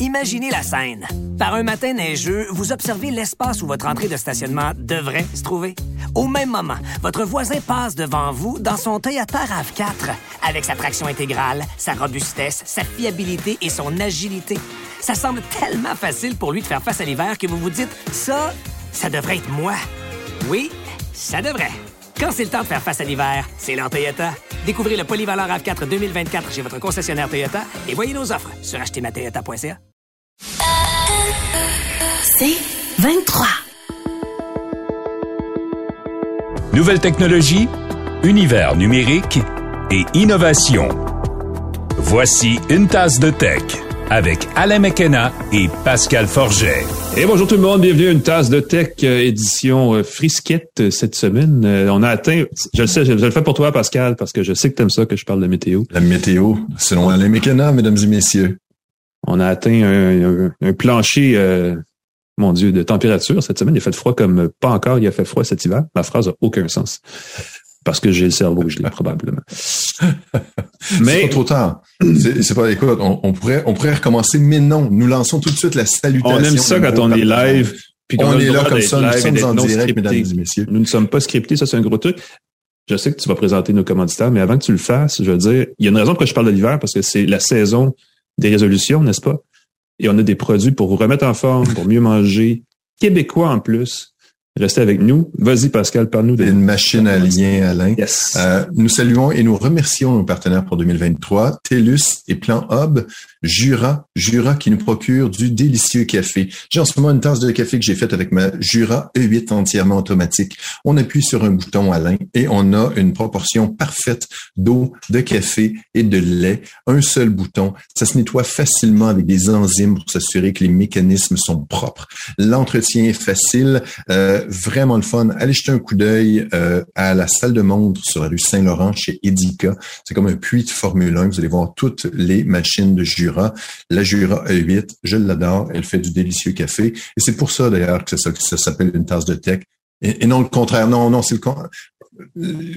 Imaginez la scène. Par un matin neigeux, vous observez l'espace où votre entrée de stationnement devrait se trouver. Au même moment, votre voisin passe devant vous dans son Toyota RAV4 avec sa traction intégrale, sa robustesse, sa fiabilité et son agilité. Ça semble tellement facile pour lui de faire face à l'hiver que vous vous dites ça, ça devrait être moi. Oui, ça devrait. Quand c'est le temps de faire face à l'hiver, c'est l'heure Toyota. Découvrez le polyvalent RAV4 2024 chez votre concessionnaire Toyota et voyez nos offres sur achetermatoyota.ca. C'est 23. Nouvelle technologie, univers numérique et innovation. Voici une tasse de tech avec Alain McKenna et Pascal Forget. Et bonjour tout le monde, bienvenue à une tasse de tech euh, édition euh, frisquette euh, cette semaine. Euh, on a atteint, je le sais, je, je le fais pour toi Pascal parce que je sais que t'aimes ça que je parle de météo. La météo, selon Alain McKenna, mesdames et messieurs. On a atteint un, un- un plancher, euh, mon Dieu, de température cette semaine. Il a fait froid comme pas encore, il a fait froid cet hiver. Ma phrase a aucun sens. Parce que j'ai le cerveau gelé, probablement. C'est Mais pas trop tard. C'est c'est pas, écoute, on, on pourrait, on pourrait recommencer, mais non, nous lançons tout de suite la salutation. on aime ça quand on est live. puis On le est là comme ça, nous sommes en direct, mesdames et messieurs. Nous ne sommes pas scriptés, ça c'est un gros truc. Je sais que tu vas présenter nos commanditaires, mais avant que tu le fasses, je veux dire, il y a une raison pourquoi je parle de l'hiver, parce que c'est la saison des résolutions, n'est-ce pas? Et on a des produits pour vous remettre en forme, pour mieux manger, québécois en plus. Restez avec nous. Vas-y, Pascal, parle-nous de... Une machine à lien, Alain. Yes. Euh, nous saluons et nous remercions nos partenaires pour 2023, TELUS et Plan Hub, Jura, Jura qui nous procure du délicieux café. J'ai en ce moment une tasse de café que j'ai faite avec ma Jura E8 entièrement automatique. On appuie sur un bouton, Alain, et on a une proportion parfaite d'eau, de café et de lait. Un seul bouton. Ça se nettoie facilement avec des enzymes pour s'assurer que les mécanismes sont propres. L'entretien est facile, euh, vraiment le fun. Allez jeter un coup d'œil euh, à la salle de montre sur la rue Saint-Laurent chez Edica. C'est comme un puits de Formule 1. Vous allez voir toutes les machines de Jura. La Jura E8, je l'adore. Elle fait du délicieux café. Et c'est pour ça d'ailleurs que ça, s'appelle une tasse de tech. Et, et non le contraire. Non, non, c'est le con-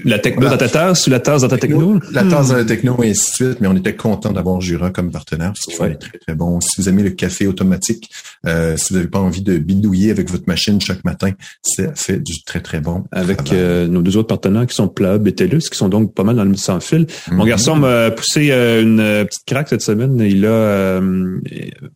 la techno dans ta tasse ou la tasse dans ta techno? La tasse dans la techno et ainsi de suite, mais on était content d'avoir Jura comme partenaire parce font Ouais. des très très bon. Si vous aimez le café automatique, euh, si vous n'avez pas envie de bidouiller avec votre machine chaque matin, ça fait du très très bon. Avec euh, nos deux autres partenaires qui sont Plub et TELUS, qui sont donc pas mal dans le sans fil. Mon Mhm. garçon m'a poussé euh, une euh, petite craque cette semaine. Il a euh,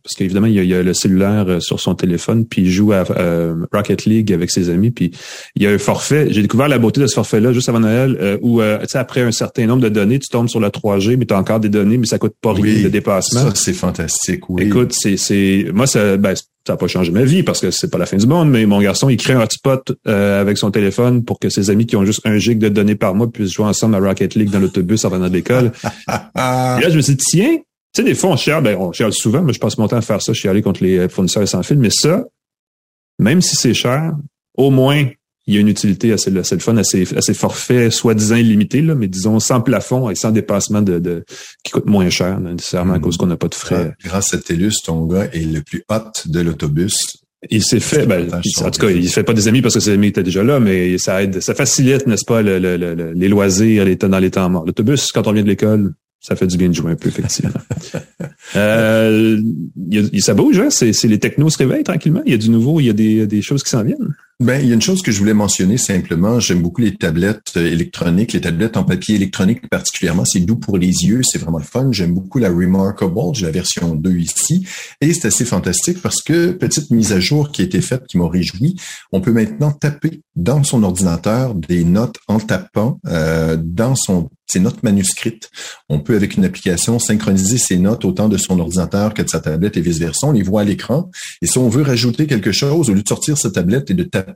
parce qu'évidemment il y a, il a le cellulaire euh, sur son téléphone, puis il joue à euh, Rocket League avec ses amis, puis il y a un forfait. J'ai découvert la beauté de ce forfait-là juste avant Noël, euh, où euh, sais après un certain nombre de données, tu tombes sur la 3G, mais tu as encore des données, mais ça coûte pas rien de dépassement. Ça, c'est fantastique, oui. Écoute, c'est, c'est, moi, ça, ben, ça n'a pas changé ma vie parce que c'est pas la fin du monde, mais mon garçon, il crée un hotspot euh, avec son téléphone pour que ses amis qui ont juste un gig de données par mois puissent jouer ensemble à Rocket League dans l'autobus en venant de l'école. Et là, je me suis dit, tiens, tu sais, des fois, on chiale, ben, on chiale souvent, mais je passe mon temps à faire ça, chialer contre les fournisseurs sans fil, mais ça, même si c'est cher, au moins, il y a une utilité assez, assez le fun, assez, assez forfait, soi-disant illimité, là, mais disons sans plafond et sans dépassement de, de qui coûte moins cher, là, nécessairement à Mhm. cause qu'on n'a pas de frais. grâce à TELUS, ton gars est le plus hot de l'autobus. Il s'est fait, ben, en tout cas, il fait pas des amis parce que ses amis étaient déjà là, mais ça aide, ça facilite, n'est-ce pas, le- le- le- le- les loisirs les temps- dans les temps morts. L'autobus, quand on vient de l'école, ça fait du bien de jouer un peu, effectivement. euh, il y a- ça bouge, hein? C'est, c'est les technos se réveillent tranquillement. Il y a du nouveau, il y a des, des choses qui s'en viennent. Ben, il y a une chose que je voulais mentionner simplement. J'aime beaucoup les tablettes euh, électroniques, les tablettes en papier électronique particulièrement. C'est doux pour les yeux, c'est vraiment le fun. J'aime beaucoup la Remarkable. J'ai la version 2 ici. Et c'est assez fantastique parce que, petite mise à jour qui a été faite, qui m'a réjoui, on peut maintenant taper dans son ordinateur des notes en tapant euh, dans son ses notes manuscrites. On peut, avec une application, synchroniser ses notes autant de son ordinateur que de sa tablette et vice-versa. On les voit à l'écran. Et si on veut rajouter quelque chose, au lieu de sortir sa tablette et de taper,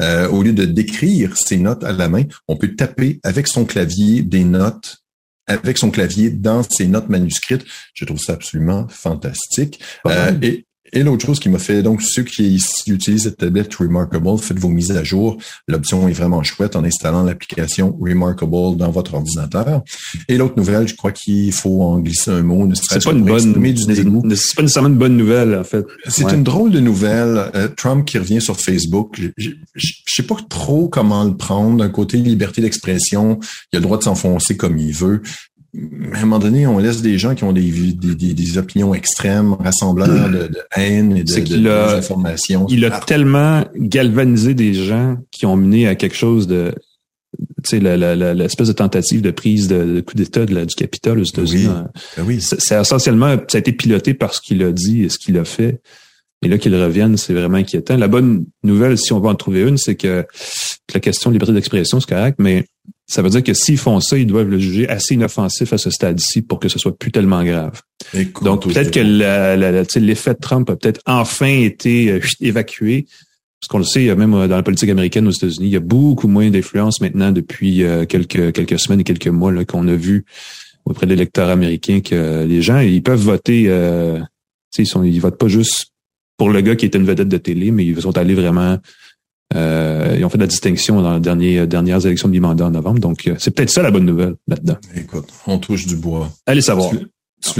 euh, au lieu de d'écrire ses notes à la main, on peut taper avec son clavier des notes avec son clavier dans ses notes manuscrites. Je trouve ça absolument fantastique. Euh, et et l'autre chose qui m'a fait, donc ceux qui utilisent cette tablette Remarkable, faites vos mises à jour. L'option est vraiment chouette en installant l'application Remarkable dans votre ordinateur. Et l'autre nouvelle, je crois qu'il faut en glisser un mot. C'est pas une bonne, c'est pas nécessairement une bonne nouvelle, en fait. C'est Ouais. une drôle de nouvelle. Euh, Trump qui revient sur Facebook. Je sais pas trop comment le prendre. D'un côté, liberté d'expression, il a le droit de s'enfoncer comme il veut. À un moment donné, on laisse des gens qui ont des, des, des, opinions extrêmes, rassembleurs de, de haine et de, de, Il a tellement galvanisé des gens qui ont mené à quelque chose de tu sais, l'espèce de tentative de prise de, coup d'État du Capitole aux États-Unis. Oui. oui. C'est essentiellement, ça a été piloté par ce qu'il a dit et ce qu'il a fait. Et là qu'il revienne, c'est vraiment inquiétant. La bonne nouvelle, si on va en trouver une, c'est que la question de liberté d'expression, c'est correct, mais ça veut dire que s'ils font ça, ils doivent le juger assez inoffensif à ce stade-ci pour que ce soit plus tellement grave. Donc peut-être que l'effet de Trump a peut-être enfin été euh, évacué. Parce qu'on le sait, même euh, dans la politique américaine aux États-Unis, il y a beaucoup moins d'influence maintenant depuis euh, quelques quelques semaines et quelques mois qu'on a vu auprès des lecteurs américains que les gens ils peuvent voter. Euh, ils sont ils votent pas juste pour le gars qui était une vedette de télé, mais ils sont allés vraiment. Euh, ils ont fait de la distinction dans les dernières, dernières élections de mi-mandat en novembre. Donc, c'est peut-être ça la bonne nouvelle là-dedans. Écoute, on touche du bois. Allez savoir.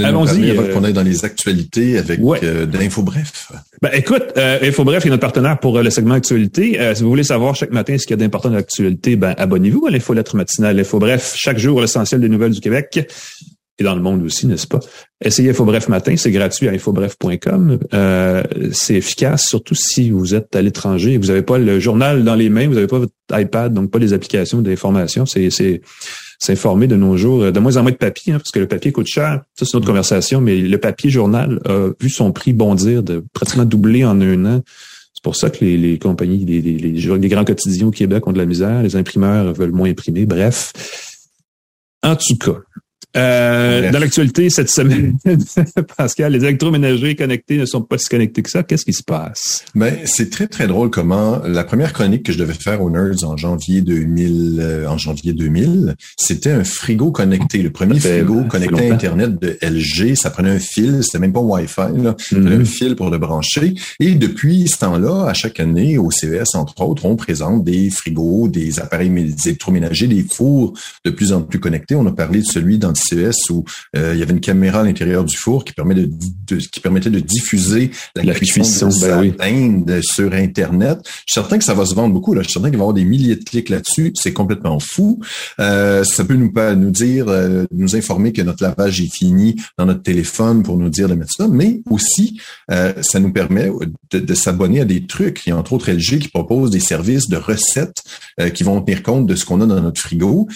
Allons-y. Avant euh, qu'on aille dans les actualités avec ouais. euh, d'InfoBref? Ben, écoute, euh, InfoBref est notre partenaire pour euh, le segment actualité. Euh, si vous voulez savoir chaque matin ce qu'il y a d'important dans l'actualité, ben, abonnez-vous à l'Infolettre matinale. InfoBref, chaque jour, l'essentiel des nouvelles du Québec et dans le monde aussi, n'est-ce pas? Essayez InfoBref matin, c'est gratuit à infobref.com. Euh, c'est efficace, surtout si vous êtes à l'étranger et vous n'avez pas le journal dans les mains, vous n'avez pas votre iPad, donc pas les applications d'information. C'est, c'est, s'informer de nos jours, de moins en moins de papier, hein, parce que le papier coûte cher. Ça, c'est notre conversation, mais le papier journal a vu son prix bondir de pratiquement doubler en un an. C'est pour ça que les, les compagnies, les, les, les, grands quotidiens au Québec ont de la misère, les imprimeurs veulent moins imprimer. Bref, en tout cas, euh, dans l'actualité cette semaine, Pascal, les électroménagers connectés ne sont pas si connectés que ça. Qu'est-ce qui se passe? Ben, c'est très, très drôle comment la première chronique que je devais faire aux Nerds en janvier 2000, euh, en janvier 2000, c'était un frigo connecté. Le premier frigo connecté à Internet de LG. Ça prenait un fil. C'était même pas Wi-Fi, là. Mm-hmm. un fil pour le brancher. Et depuis ce temps-là, à chaque année, au CES, entre autres, on présente des frigos, des appareils électroménagers, des fours de plus en plus connectés. On a parlé de celui dans CES où euh, il y avait une caméra à l'intérieur du four qui permet de, qui permettait de diffuser la, la cuisson, de ben sur Internet. Je suis certain que ça va se vendre beaucoup. Là. Je suis certain qu'il va y avoir des milliers de clics là-dessus. C'est complètement fou. Euh, ça peut nous nous dire, euh, nous informer que notre lavage est fini dans notre téléphone pour nous dire de mettre ça, mais aussi ça nous permet de, de s'abonner à des trucs. Il y a entre autres LG qui propose des services de recettes qui vont tenir compte de ce qu'on a dans notre frigo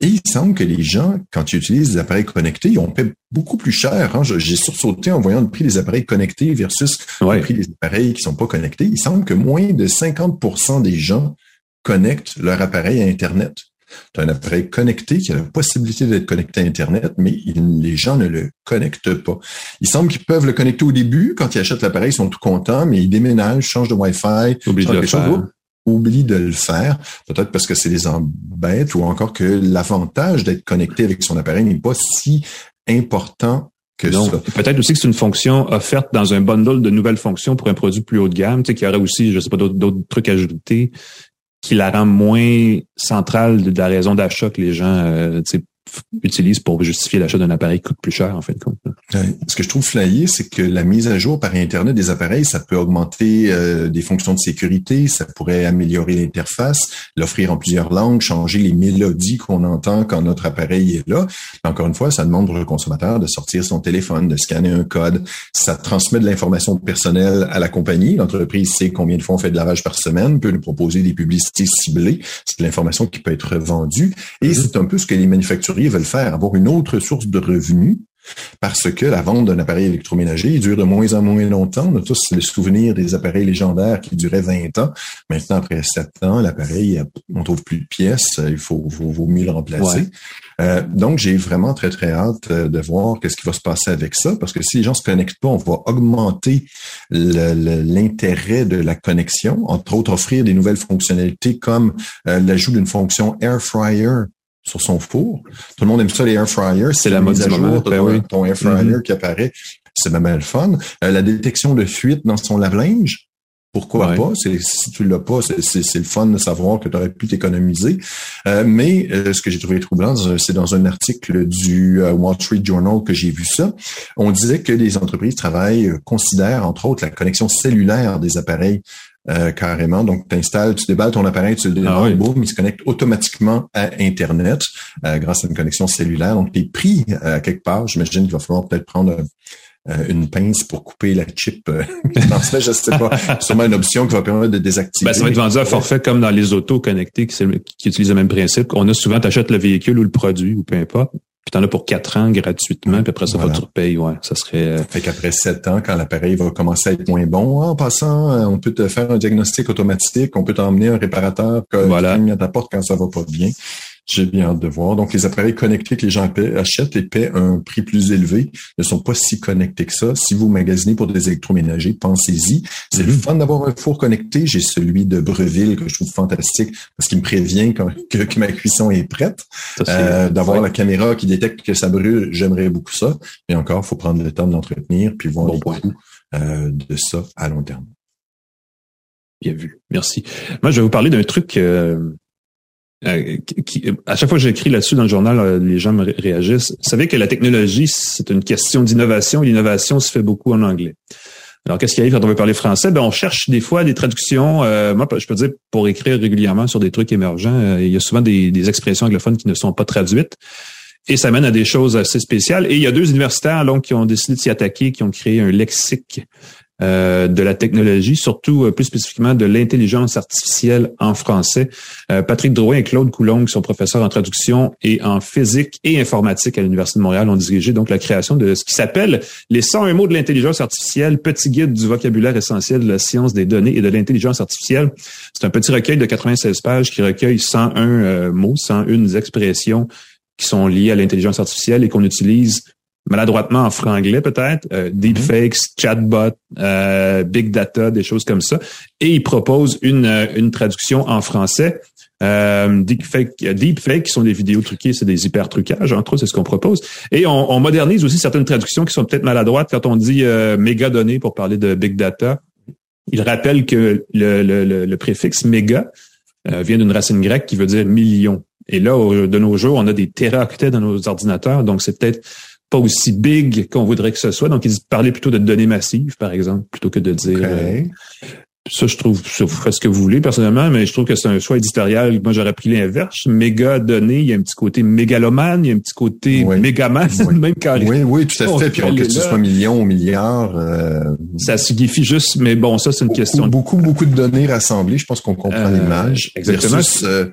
et il semble que les gens, quand ils utilisent des appareils connectés, ils ont paie beaucoup plus cher. Hein. J'ai sursauté en voyant le prix des appareils connectés versus le prix des appareils qui sont pas connectés. Il semble que moins de 50% des gens connectent leur appareil à Internet. As un appareil connecté qui a la possibilité d'être connecté à Internet, mais les gens ne le connectent pas. Il semble qu'ils peuvent le connecter au début. Quand ils achètent l'appareil, ils sont tout contents, mais ils déménagent, changent de Wi-Fi, oublie de le faire, peut-être parce que c'est des embêtes ou encore que l'avantage d'être connecté avec son appareil n'est pas si important que ça. Peut-être aussi que c'est une fonction offerte dans un bundle de nouvelles fonctions pour un produit plus haut de gamme, tu sais, qu'il y aurait aussi, je sais pas, d'autres trucs ajoutés qui la rend moins centrale de la raison d'achat que les gens euh, utilise pour justifier l'achat d'un appareil qui coûte plus cher, en fait. Ce que je trouve flyé, c'est que la mise à jour par Internet des appareils, ça peut augmenter euh, des fonctions de sécurité, ça pourrait améliorer l'interface, l'offrir en plusieurs langues, changer les mélodies qu'on entend quand notre appareil est là. Encore une fois, ça demande le consommateur de sortir son téléphone, de scanner un code. Ça transmet de l'information personnelle à la compagnie. L'entreprise sait combien de fois on fait de lavage par semaine, peut nous proposer des publicités ciblées. C'est de l'information qui peut être vendue. Et mm-hmm. c'est un peu ce que les manufacturiers veulent faire, avoir une autre source de revenus parce que la vente d'un appareil électroménager dure de moins en moins longtemps. On a tous le souvenir des appareils légendaires qui duraient 20 ans. Maintenant, après 7 ans, l'appareil, on trouve plus de pièces, il faut, vaut mieux le remplacer. Euh, donc, j'ai vraiment très, très hâte euh, de voir qu'est-ce qui va se passer avec ça, parce que si les gens se connectent pas, on va augmenter l'intérêt de la connexion, entre autres offrir des nouvelles fonctionnalités comme euh, l'ajout d'une fonction Air Fryer sur son four. Tout le monde aime ça, les air fryers. C'est la mode du moment. Ben ton, air fryer mm-hmm. qui apparaît. C'est même le fun. Euh, la détection de fuite dans son lave-linge. Pourquoi pas? Si tu l'as pas, c'est le fun de savoir que tu aurais pu t'économiser. Euh, mais euh, ce que j'ai trouvé troublant, c'est dans un article du Wall Street Journal que j'ai vu ça. On disait que les entreprises travaillent, considèrent entre autres la connexion cellulaire des appareils euh, carrément. Donc, tu installes, tu déballes ton appareil, tu le déballes, ah boum, il se connecte automatiquement à Internet euh, grâce à une connexion cellulaire. Donc, tu es pris à quelque part. J'imagine qu'il va falloir peut-être prendre une pince pour couper la chip. dans ce je sais pas. Sûrement une option qui va permettre de désactiver. Ben, ça va être vendu à forfait comme dans les autos connectés qui, qui utilisent le même principe. On a souvent, tu achètes le véhicule ou le produit ou peu importe puis t'en as pour quatre ans gratuitement, puis après ça, voilà. tu repayes, ouais, ça serait... Euh, fait qu'après sept ans, quand l'appareil va commencer à être moins bon, en passant, euh, on peut te faire un diagnostic automatique, on peut t'emmener un réparateur voilà. à ta porte quand ça va pas bien. J'ai bien hâte de voir. Donc, les appareils connectés que les gens achètent et paient un prix plus élevé ne sont pas si connectés que ça. Si vous magasinez pour des électroménagers, pensez-y. C'est le fun d'avoir un four connecté. J'ai celui de Breville que je trouve fantastique parce qu'il me prévient que, ma cuisson est prête. Euh, d'avoir la caméra qui détecte que ça brûle, j'aimerais beaucoup ça. Mais encore, il faut prendre le temps de l'entretenir puis voir bon le euh, de ça à long terme. Bien vu. Merci. Moi, je vais vous parler d'un truc euh, euh, à chaque fois que j'écris là-dessus dans le journal, euh, les gens me réagissent. Vous savez que la technologie, c'est une question d'innovation l'innovation se fait beaucoup en anglais. Alors, qu'est-ce qui arrive quand on veut parler français? Ben, on cherche des fois des traductions. Euh, moi, je peux dire, pour écrire régulièrement sur des trucs émergents, il y a souvent des, des, expressions anglophones qui ne sont pas traduites. Et ça mène à des choses assez spéciales. Et il y a deux universitaires donc, qui ont décidé de s'y attaquer, qui ont créé un lexique euh, de la technologie, surtout euh, plus spécifiquement de l'intelligence artificielle en français. Euh, Patrick Drouin et Claude Coulomb, qui sont professeurs en traduction et en physique et informatique à l'Université de Montréal, ont dirigé donc la création de ce qui s'appelle les 101 mots de l'intelligence artificielle, petit guide du vocabulaire essentiel de la science des données et de l'intelligence artificielle. C'est un petit recueil de 96 pages qui recueille 101 mots, 101 expressions qui sont liées à l'intelligence artificielle et qu'on utilise maladroitement en franglais peut-être, euh, deepfakes, mhm. chatbot, euh, big data, des choses comme ça. Et il propose une, euh, une traduction en français. Euh, deepfake, deepfake, qui sont des vidéos truquées, c'est des hyper trucages, entre autres, c'est ce qu'on propose. Et on, on, modernise aussi certaines traductions qui sont peut-être maladroites quand on dit euh, méga données pour parler de big data. Il rappelle que le, le, le, préfixe méga vient d'une racine grecque qui veut dire million. Et là, de nos jours, on a des téraoctets dans nos ordinateurs, donc c'est peut-être pas aussi big qu'on voudrait que ce soit. Donc, ils parlaient plutôt de données massives, par exemple, plutôt que de dire. Euh, ça, je trouve, ça, vous faites ce que vous voulez personnellement, mais je trouve que c'est un choix éditorial. Moi, j'aurais pris l'inverse. Méga données, il y a un petit côté mégalomane, il y a un petit côté oui. mégaman, même carrément. Oui, oui, tout à fait. Puis que ce soit million ou milliard. Euh... Ça signifie juste, mais bon, ça, c'est une question. Beaucoup, beaucoup de données rassemblées. Je pense qu'on comprend euh, l'image. Exactement. Versus, euh,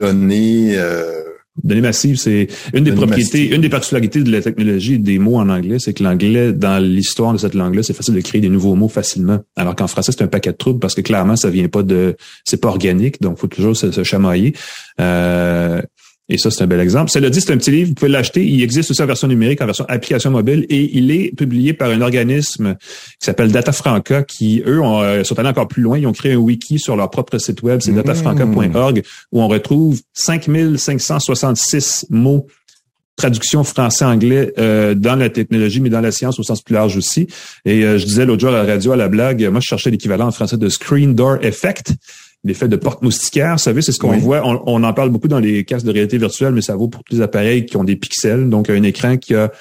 données. Euh, Données massives, c'est une des propriétés, une des particularités de la technologie des mots en anglais, c'est que l'anglais, dans l'histoire de cette langue-là, c'est facile de créer des nouveaux mots facilement. Alors qu'en français, c'est un paquet de troubles parce que clairement, ça vient pas de, c'est pas organique, donc faut toujours se, se chamailler. Euh, et ça, c'est un bel exemple. Cela dit, c'est un petit livre, vous pouvez l'acheter. Il existe aussi en version numérique, en version application mobile, et il est publié par un organisme qui s'appelle Data Franca, qui, eux, ont, euh, sont allés encore plus loin. Ils ont créé un wiki sur leur propre site web, c'est mmh. datafranca.org, où on retrouve 5566 mots traduction français-anglais euh, dans la technologie, mais dans la science au sens plus large aussi. Et euh, je disais l'autre jour à la radio, à la blague, moi, je cherchais l'équivalent en français de Screen Door Effect l'effet de porte moustiquaire. Vous savez, c'est ce qu'on voit. On, en parle beaucoup dans les casques de réalité virtuelle, mais ça vaut pour tous les appareils qui ont des pixels, donc un écran qui a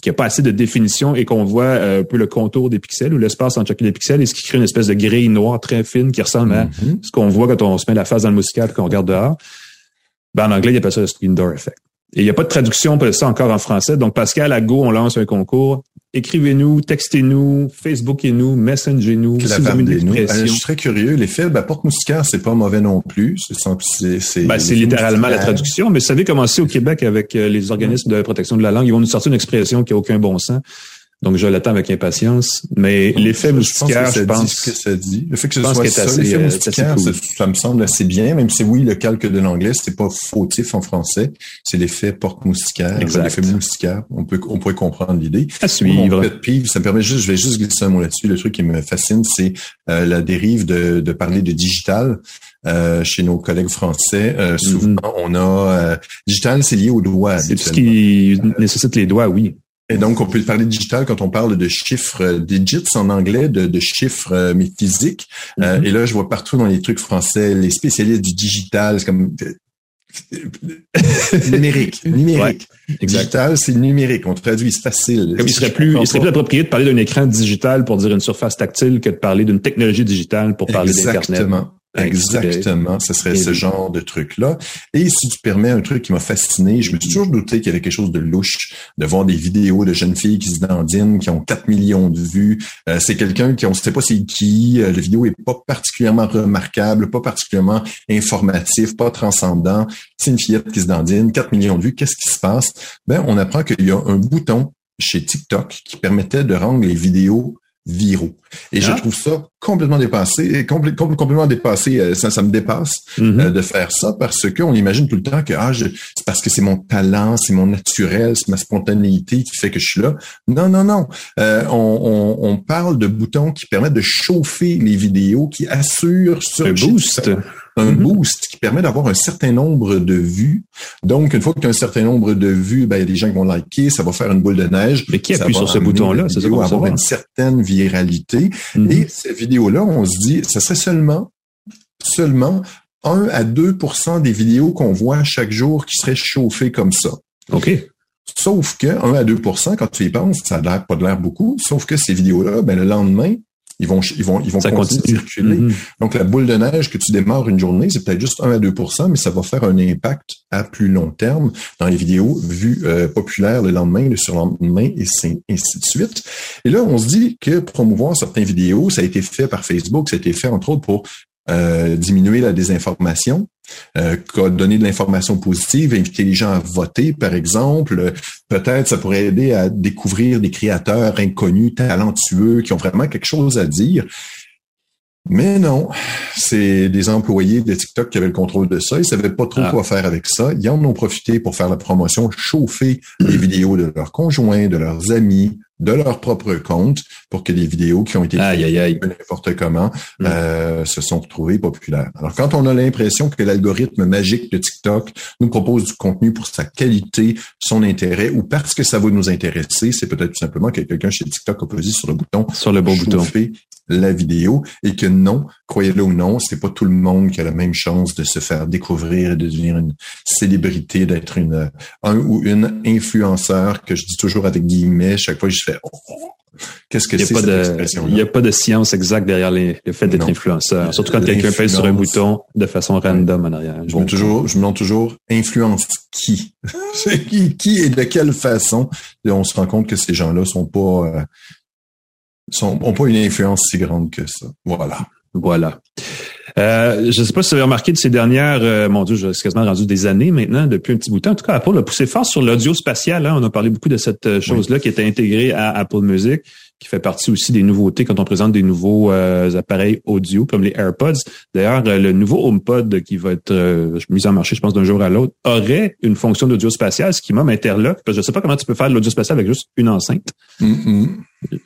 qui a pas assez de définition et qu'on voit euh, un peu le contour des pixels ou l'espace entre chacun des pixels et ce qui crée une espèce de grille noire très fine qui ressemble à mm-hmm. ce qu'on voit quand on se met la face dans le moustiquaire et qu'on regarde dehors. Ben, en anglais, il appelle ça le screen door effect. Et il n'y a pas de traduction pour ça encore en français. Donc, Pascal, à Go, on lance un concours écrivez-nous, textez-nous, Facebookez-nous, messengez-nous. Si nous. Euh, je suis très curieux. L'effet bah, porte-moustiquaire, c'est pas mauvais non plus. C'est c'est ben, littéralement la traduction. Mais vous savez comment c'est au Québec avec euh, les organismes de protection de la langue. Ils vont nous sortir une expression qui a aucun bon sens. Donc, je l'attends avec impatience. Mais l'effet moustiquaire, je pense... que ça dit. Le fait que ce soit ça, l'effet euh, moustiquaire, ça, me semble assez bien, même si oui, le calque de l'anglais, c'est pas fautif en français. C'est l'effet porte-moustiquaire, l'effet moustiquaire. On peut, on pourrait comprendre l'idée. À suivre. Mon ça me permet juste, je vais juste glisser un mot là-dessus. Le truc qui me fascine, c'est euh, la dérive de, de parler de digital. Euh, chez nos collègues français. Euh, souvent, mm-hmm. on a digital, c'est lié aux doigts. C'est ce qui nécessite les doigts, oui. Et donc, on peut parler de digital quand on parle de chiffres euh, digits en anglais, de, de chiffres euh, mais physiques. Euh, mm-hmm. et là, je vois partout dans les trucs français les spécialistes du digital, c'est comme numérique, numérique. exact. Digital, c'est numérique. On traduit, c'est facile. Comme il serait plus, il serait plus approprié de parler d'un écran digital pour dire une surface tactile que de parler d'une technologie digitale pour parler d'Internet. Exactement. Exactement, ce serait ce genre de truc-là. Et si tu permets un truc qui m'a fasciné, je me suis toujours douté qu'il y avait quelque chose de louche, de voir des vidéos de jeunes filles qui se dandinent, qui ont 4 millions de vues. Euh, c'est quelqu'un qui on ne sait pas c'est qui. Euh, la vidéo est pas particulièrement remarquable, pas particulièrement informatif, pas transcendant. C'est une fillette qui se dandine, 4 millions de vues. Qu'est-ce qui se passe? Ben, on apprend qu'il y a un bouton chez TikTok qui permettait de rendre les vidéos viraux. Et je Ah. trouve ça complètement dépassé, complè- complè- complètement dépassé, euh, ça, ça me dépasse Mhm. euh, de faire ça parce qu'on imagine tout le temps que ah, c'est parce que c'est mon talent, c'est mon naturel, c'est ma spontanéité qui fait que je suis là. Non, non, non. Euh, on, on, on parle de boutons qui permettent de chauffer les vidéos, qui assurent sur Un boost. un Mhm. boost qui permet d'avoir un certain nombre de vues. Donc, une fois que tu as un certain nombre de vues, ben, il y a des gens qui vont liker, ça va faire une boule de neige. Mais qui appuie va sur ce bouton-là? ça vidéo veut avoir une certaine viralité. Mhm. Et cette vidéo-là, on se dit, ce serait seulement, seulement 1 à 2% des vidéos qu'on voit chaque jour qui seraient chauffées comme ça. OK. Sauf que 1 à 2% quand tu y penses, ça a l'air pas de l'air beaucoup, sauf que ces vidéos-là, ben, le lendemain, ils vont, ils vont, ils vont Ça continuer continue. de circuler. Mhm. Donc, la boule de neige que tu démarres une journée, c'est peut-être juste 1 à 2% mais ça va faire un impact à plus long terme dans les vidéos vues euh, populaires le lendemain, le surlendemain, et ainsi de suite. Et là, on se dit que promouvoir certaines vidéos, ça a été fait par Facebook, ça a été fait entre autres pour euh, diminuer la désinformation, euh, donner de l'information positive, inviter les gens à voter, par exemple. Peut-être ça pourrait aider à découvrir des créateurs inconnus, talentueux, qui ont vraiment quelque chose à dire. Mais non, c'est des employés de TikTok qui avaient le contrôle de ça. Ils savaient pas trop Ah. quoi faire avec ça. Ils en ont profité pour faire la promotion, chauffer les vidéos de leurs conjoints, de leurs amis, de leur propre compte, pour que les vidéos qui ont été de n'importe comment Mm. euh, se sont retrouvées populaires. Alors, quand on a l'impression que l'algorithme magique de TikTok nous propose du contenu pour sa qualité, son intérêt, ou parce que ça va nous intéresser, c'est peut-être tout simplement que quelqu'un chez TikTok a posé sur le bouton Sur le bon bouton. La vidéo et que non, croyez-le ou non, c'est pas tout le monde qui a la même chance de se faire découvrir et de devenir une célébrité, d'être une un ou une influenceur que je dis toujours avec guillemets chaque fois que je fais oh, qu'est-ce que n'y c'est cette de- expression il y a pas de science exacte derrière les- le fait d'être influenceur. Surtout quand quelqu'un pèse sur un bouton de façon random en arrière. Je me, toujours, je me demande toujours, influence qui? Qui, qui et de quelle façon? Et on se rend compte que ces gens-là sont pas, euh, sont, ont pas une influence si grande que ça. Voilà. Voilà. Euh, je ne sais pas si vous avez remarqué de ces dernières, euh, mon Dieu, je suis quasiment rendu des années maintenant, depuis un petit bout de temps. En tout cas, Apple a poussé fort sur l'audio spatial. Hein. On a parlé beaucoup de cette euh, chose-là qui était intégrée à Apple Music, qui fait partie aussi des nouveautés quand on présente des nouveaux euh, appareils audio comme les AirPods. D'ailleurs, euh, le nouveau HomePod qui va être euh, mis en marché, je pense, d'un jour à l'autre, aurait une fonction d'audio spatial, ce qui m'interloque, parce que je ne sais pas comment tu peux faire de l'audio spatial avec juste une enceinte. Mm-mm.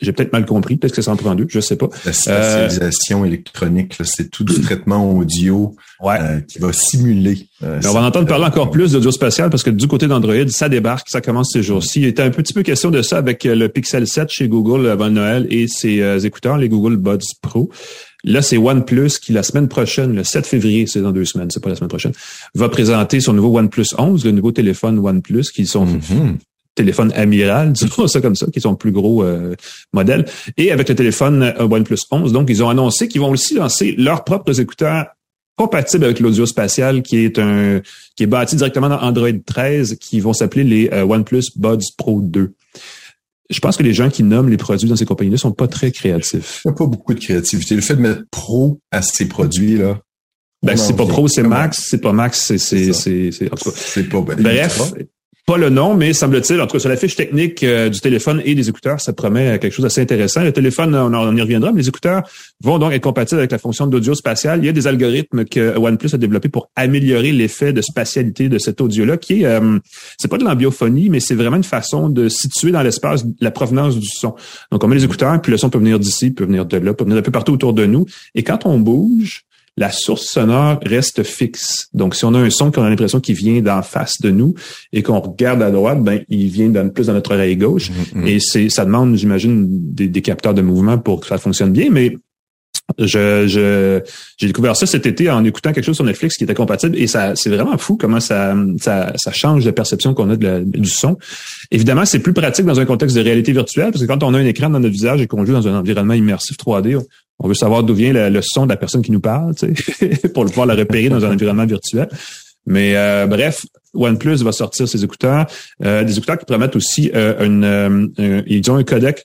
J'ai peut-être mal compris, peut-être que ça en prend deux, je sais pas. La spatialisation électronique, là, c'est tout du traitement audio Ouais. euh, qui va simuler. Euh, Mais on va en entendre parler encore plus d'audio spatial parce que du côté d'Android, ça débarque, ça commence ces jours-ci. Il était un petit peu question de ça avec euh, le Pixel 7 chez Google avant Noël et ses euh, écouteurs, les Google Buds Pro. Là, c'est OnePlus qui, la semaine prochaine, le 7 février, c'est dans deux semaines, c'est pas la semaine prochaine, va présenter son nouveau OnePlus 11, le nouveau téléphone OnePlus, qui sont Mhm. téléphone amiral, disons ça comme ça, qui sont le plus gros euh, modèle. Et avec le téléphone euh, OnePlus 11, donc ils ont annoncé qu'ils vont aussi lancer leurs propres écouteurs compatibles avec l'audio spatial, qui est un qui est bâti directement dans Android 13, qui vont s'appeler les euh, OnePlus Buds Pro 2. Je pense que les gens qui nomment les produits dans ces compagnies-là sont pas très créatifs. Il n'y a pas beaucoup de créativité. Le fait de mettre pro à ces produits-là. Ben, c'est pas. Pro, c'est? Max. C'est pas Max, c'est c'est C'est en tout cas. C'est pas ben, Bref. Pas le nom, mais semble-t-il, en tout cas, sur la fiche technique euh, du téléphone et des écouteurs, ça promet quelque chose d'assez intéressant. Le téléphone, on, en- y reviendra, mais les écouteurs vont donc être compatibles avec la fonction d'audio spatial. Il y a des algorithmes que OnePlus a développés pour améliorer l'effet de spatialité de cet audio-là, qui est, euh, c'est pas de l'ambiophonie, mais c'est vraiment une façon de situer dans l'espace la provenance du son. Donc, on met les écouteurs, puis le son peut venir d'ici, peut venir de là, peut venir un peu partout autour de nous. Et quand on bouge, la source sonore reste fixe. Donc, si on a un son qu'on a l'impression qu'il vient d'en face de nous et qu'on regarde à droite, ben, il vient dans, plus dans notre oreille gauche. Mhm. Et c'est, ça demande, j'imagine, des, des capteurs de mouvement pour que ça fonctionne bien, mais Je, je, j'ai découvert ça cet été en écoutant quelque chose sur Netflix qui était compatible et ça, c'est vraiment fou comment ça, ça, ça change la perception qu'on a de du son. Évidemment, c'est plus pratique dans un contexte de réalité virtuelle parce que quand on a un écran dans notre visage et qu'on joue dans un environnement immersif 3D, on veut savoir d'où vient le, son de la personne qui nous parle, pour pouvoir la repérer dans un environnement virtuel. Mais euh, bref, OnePlus va sortir ses écouteurs, euh, des écouteurs qui permettent aussi euh, une, ils ont un codec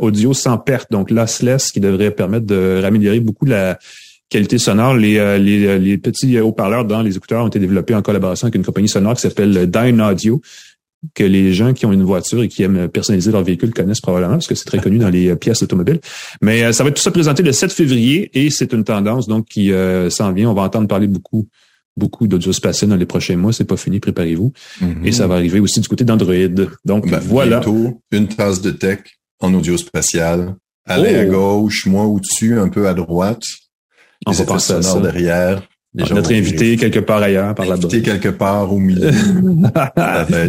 audio sans perte, donc lossless, qui devrait permettre de raméliorer beaucoup la qualité sonore. Les, petits haut-parleurs dans les écouteurs ont été développés en collaboration avec une compagnie sonore qui s'appelle Dyne Audio que les gens qui ont une voiture et qui aiment personnaliser leur véhicule connaissent probablement parce que c'est très connu dans les pièces automobiles. Mais ça va être tout ça présenté le 7 février et c'est une tendance donc qui s'en vient. On va entendre parler beaucoup beaucoup d'audio spatial dans les prochains mois. C'est pas fini, préparez-vous. Mm-hmm. Et ça va arriver aussi du côté d'Android. Donc ben, voilà. Bientôt, une tasse de tech en audio spatial. Aller à oh! gauche, moi au-dessus, un peu à droite. On va passer à ça. derrière. Notre invité quelque part ailleurs par là-bas. Invité quelque part au milieu.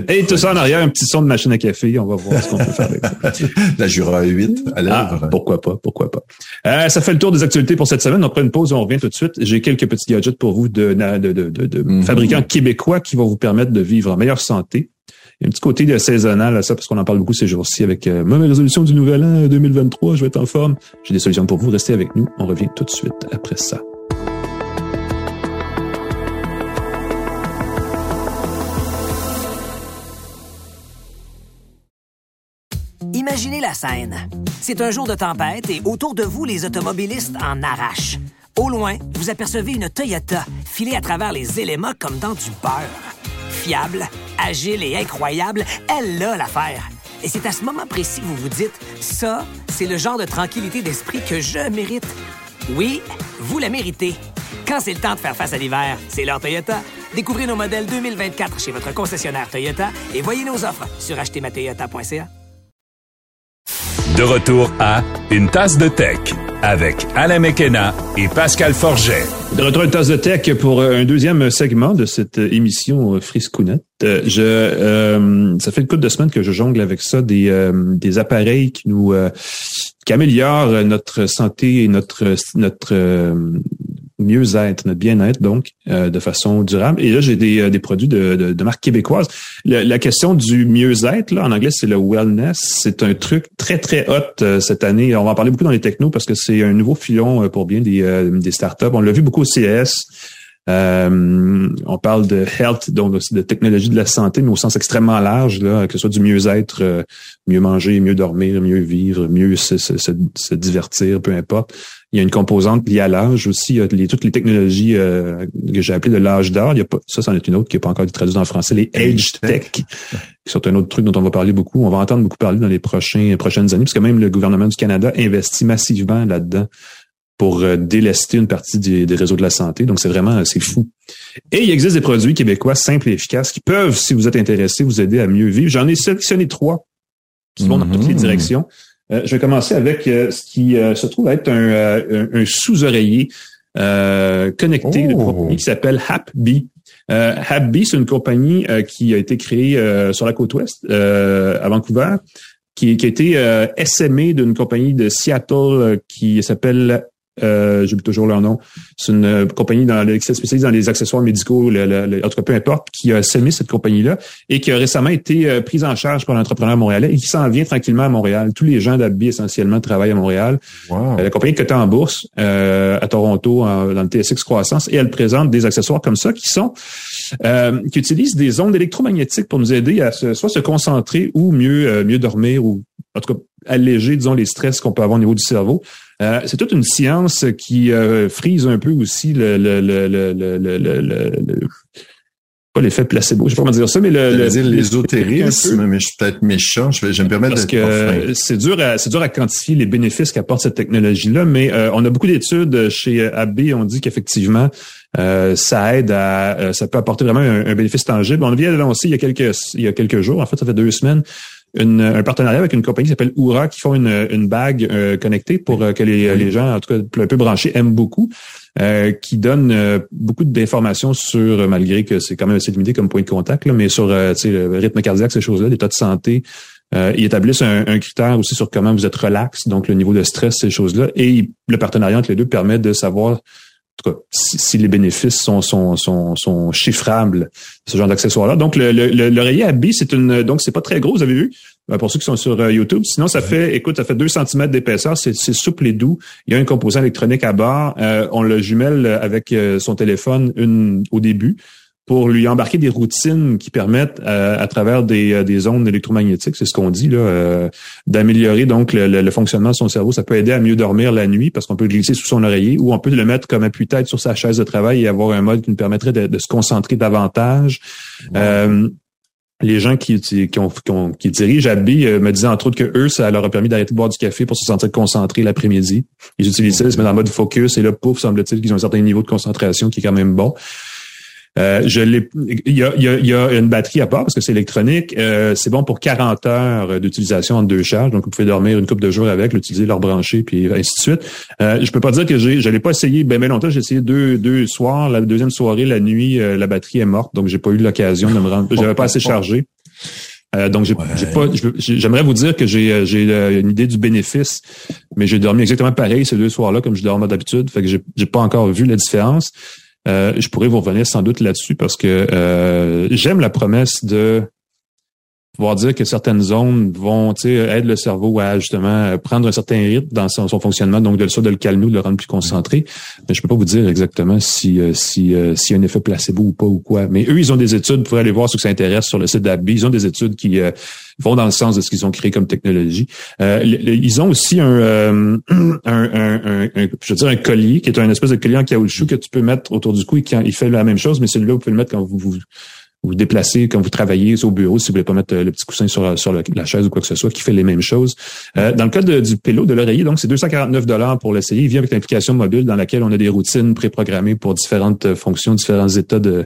Et tout ça en arrière, un petit son de machine à café. On va voir ce qu'on peut faire avec ça. La Jura 8 à ah, pourquoi pas, pourquoi pas. Euh, ça fait le tour des actualités pour cette semaine. On prend une pause, on revient tout de suite. J'ai quelques petits gadgets pour vous de, de, de, de, mhm. fabricants québécois qui vont vous permettre de vivre en meilleure santé. Il y a un petit côté de saisonnal à ça, parce qu'on en parle beaucoup ces jours-ci avec euh, ma résolution du nouvel an 2023. Je vais être en forme. J'ai des solutions pour vous. Restez avec nous. On revient tout de suite après ça. Imaginez la scène. C'est un jour de tempête et autour de vous, les automobilistes en arrachent. Au loin, vous apercevez une Toyota filée à travers les éléments comme dans du beurre. Fiable, agile et incroyable, elle a l'affaire. Et c'est à ce moment précis que vous vous dites, ça, c'est le genre de tranquillité d'esprit que je mérite. Oui, vous la méritez. Quand c'est le temps de faire face à l'hiver, c'est l'heure Toyota. Découvrez nos modèles 2024 chez votre concessionnaire Toyota et voyez nos offres sur achetermatoyota.ca. De retour à Une tasse de tech avec Alain Mekena et Pascal Forget. De retour à Une tasse de tech pour un deuxième segment de cette émission Friscounette. Euh, je, euh, ça fait une couple de semaines que je jongle avec ça des, euh, des appareils qui nous qui améliorent notre santé et notre notre mieux-être, notre bien-être, donc, euh, de façon durable. Et là, j'ai des, euh, des produits de, de, de marque québécoise. la question du mieux-être, là, en anglais, c'est le wellness. C'est un truc très, très hot euh, cette année. On va en parler beaucoup dans les technos parce que c'est un nouveau filon pour bien des, des startups. On l'a vu beaucoup au CS. On parle de health, donc de technologie de la santé, mais au sens extrêmement large, là, que ce soit du mieux-être, mieux manger, mieux dormir, mieux vivre, mieux se, se, se divertir, peu importe. Il y a une composante liée à l'âge aussi. Il y a les, toutes les technologies euh, que j'ai appelées de l'âge d'or. Il y a pas, ça, c'en est une autre qui n'est pas encore traduite en français. Les Age Tech, qui sont un autre truc dont on va parler beaucoup. On va entendre beaucoup parler dans les prochains, prochaines années, parce que même le gouvernement du Canada investit massivement là-dedans pour euh, délester une partie des, réseaux de la santé. Donc, c'est vraiment, c'est fou. Et il existe des produits québécois simples et efficaces qui peuvent, si vous êtes intéressé, vous aider à mieux vivre. J'en ai sélectionné trois qui vont dans toutes les mm-hmm. directions. Euh, je vais commencer avec euh, ce qui euh, se trouve être un, un, sous-oreiller connecté de oh. qui s'appelle HapBee. Euh, HapBee, c'est une compagnie qui a été créée sur la côte ouest, à Vancouver, qui, qui a été SME d'une compagnie de Seattle qui s'appelle euh, j'oublie toujours leur nom. C'est une euh, compagnie dans qui spécialise dans les accessoires médicaux, le, le, en tout cas peu importe, qui a semé cette compagnie-là et qui a récemment été euh, prise en charge par l'entrepreneur montréalais et qui s'en vient tranquillement à Montréal. Tous les gens d'Abby essentiellement travaillent à Montréal. Euh, la compagnie est en bourse à Toronto dans le TSX Croissance et elle présente des accessoires comme ça qui sont qui utilisent des ondes électromagnétiques pour nous aider à se, soit se concentrer ou mieux mieux dormir ou en tout cas alléger disons les stress qu'on peut avoir au niveau du cerveau. Euh, c'est toute une science qui euh, frise un peu aussi le, le, le, le, le, le pas l'effet placebo, je vais pas comment dire ça, mais le, l'ésotérisme, mais je suis peut-être méchant, je vais, je me permettre Parce que c'est dur à, c'est dur à quantifier les bénéfices qu'apporte cette technologie-là, mais euh, on a beaucoup d'études chez AB, on dit qu'effectivement, ça aide à, ça peut apporter vraiment un, bénéfice tangible. On vient d'annoncer il y a quelques, il y a quelques jours, en fait, ça fait deux semaines, un partenariat avec une compagnie qui s'appelle Oura qui font une, une bague euh, connectée pour euh, que les, les, gens, en tout cas un peu branchés, aiment beaucoup, euh, qui donne beaucoup d'informations sur, malgré que c'est quand même assez limité comme point de contact, là, mais sur le rythme cardiaque, ces choses-là, l'état de santé, Euh, ils établissent un, un, critère aussi sur comment vous êtes relax, donc le niveau de stress, ces choses-là. Et le partenariat entre les deux permet de savoir en tout cas, si, les bénéfices sont, sont, sont, sont chiffrables, ce genre d'accessoires-là. Donc, l'oreiller le, le, à billes, c'est une, donc c'est pas très gros, vous avez vu, euh, pour ceux qui sont sur euh, YouTube. Sinon, ça fait, écoute, ça fait 2 cm d'épaisseur, c'est souple et doux. Il y a un composant électronique à bord. on le jumelle avec son téléphone une, au début pour lui embarquer des routines qui permettent, euh, à travers des, euh, des ondes électromagnétiques, c'est ce qu'on dit, là, euh, d'améliorer donc le, fonctionnement de son cerveau. Ça peut aider à mieux dormir la nuit parce qu'on peut le glisser sous son oreiller ou on peut le mettre comme appui-tête sur sa chaise de travail et avoir un mode qui nous permettrait de, se concentrer davantage. les gens qui, qui, ont, qui, dirigent Abby me disaient entre autres que eux, ça leur a permis d'arrêter de boire du café pour se sentir concentré l'après-midi. Ils utilisent ça, ils se mettent en mode focus et là, pouf, semble-t-il qu'ils ont un certain niveau de concentration qui est quand même bon. Euh, je l'ai. Il y a, il y a, une batterie à part parce que c'est électronique. Euh, c'est bon pour 40 heures d'utilisation en deux charges. Donc, vous pouvez dormir une couple de jours avec, l'utiliser, leur brancher, puis ainsi de suite. Euh, je peux pas dire que j'ai, je l'ai pas essayé bien, bien longtemps. J'ai essayé deux, deux soirs. La deuxième soirée, la nuit, euh, la batterie est morte. Donc, j'ai pas eu l'occasion de me rendre. J'avais pas assez chargé. Euh, donc, j'ai, pas. J'aimerais vous dire que j'ai, j'ai une idée du bénéfice, mais j'ai dormi exactement pareil ces deux soirs-là, comme je dormais d'habitude. Fait que j'ai, j'ai pas encore vu la différence. Euh, je pourrais vous revenir sans doute là-dessus parce que euh, j'aime la promesse de pouvoir dire que certaines zones vont aider le cerveau à justement prendre un certain rythme dans son, fonctionnement, donc de le de le calmer de le rendre plus concentré. Mais je peux pas vous dire exactement si euh, si s'il y a un effet placebo ou pas ou quoi. Mais eux, ils ont des études, vous pourrez aller voir ceux qui s'intéressent sur le site d'Abby. Ils ont des études qui vont dans le sens de ce qu'ils ont créé comme technologie. Euh, ils ont aussi euh, un, un, un, je veux dire un collier qui est un espèce de collier en caoutchouc que tu peux mettre autour du cou et qui il fait la même chose, mais celui-là vous pouvez le mettre quand vous vous vous déplacez quand vous travaillez au bureau, si vous voulez pas mettre euh, le petit coussin sur, sur la chaise ou quoi que ce soit, qui fait les mêmes choses. dans le cas du pélo, de l'oreiller, donc c'est 249 dollars pour l'essayer. Il vient avec l'application mobile dans laquelle on a des routines préprogrammées pour différentes fonctions, différents états de,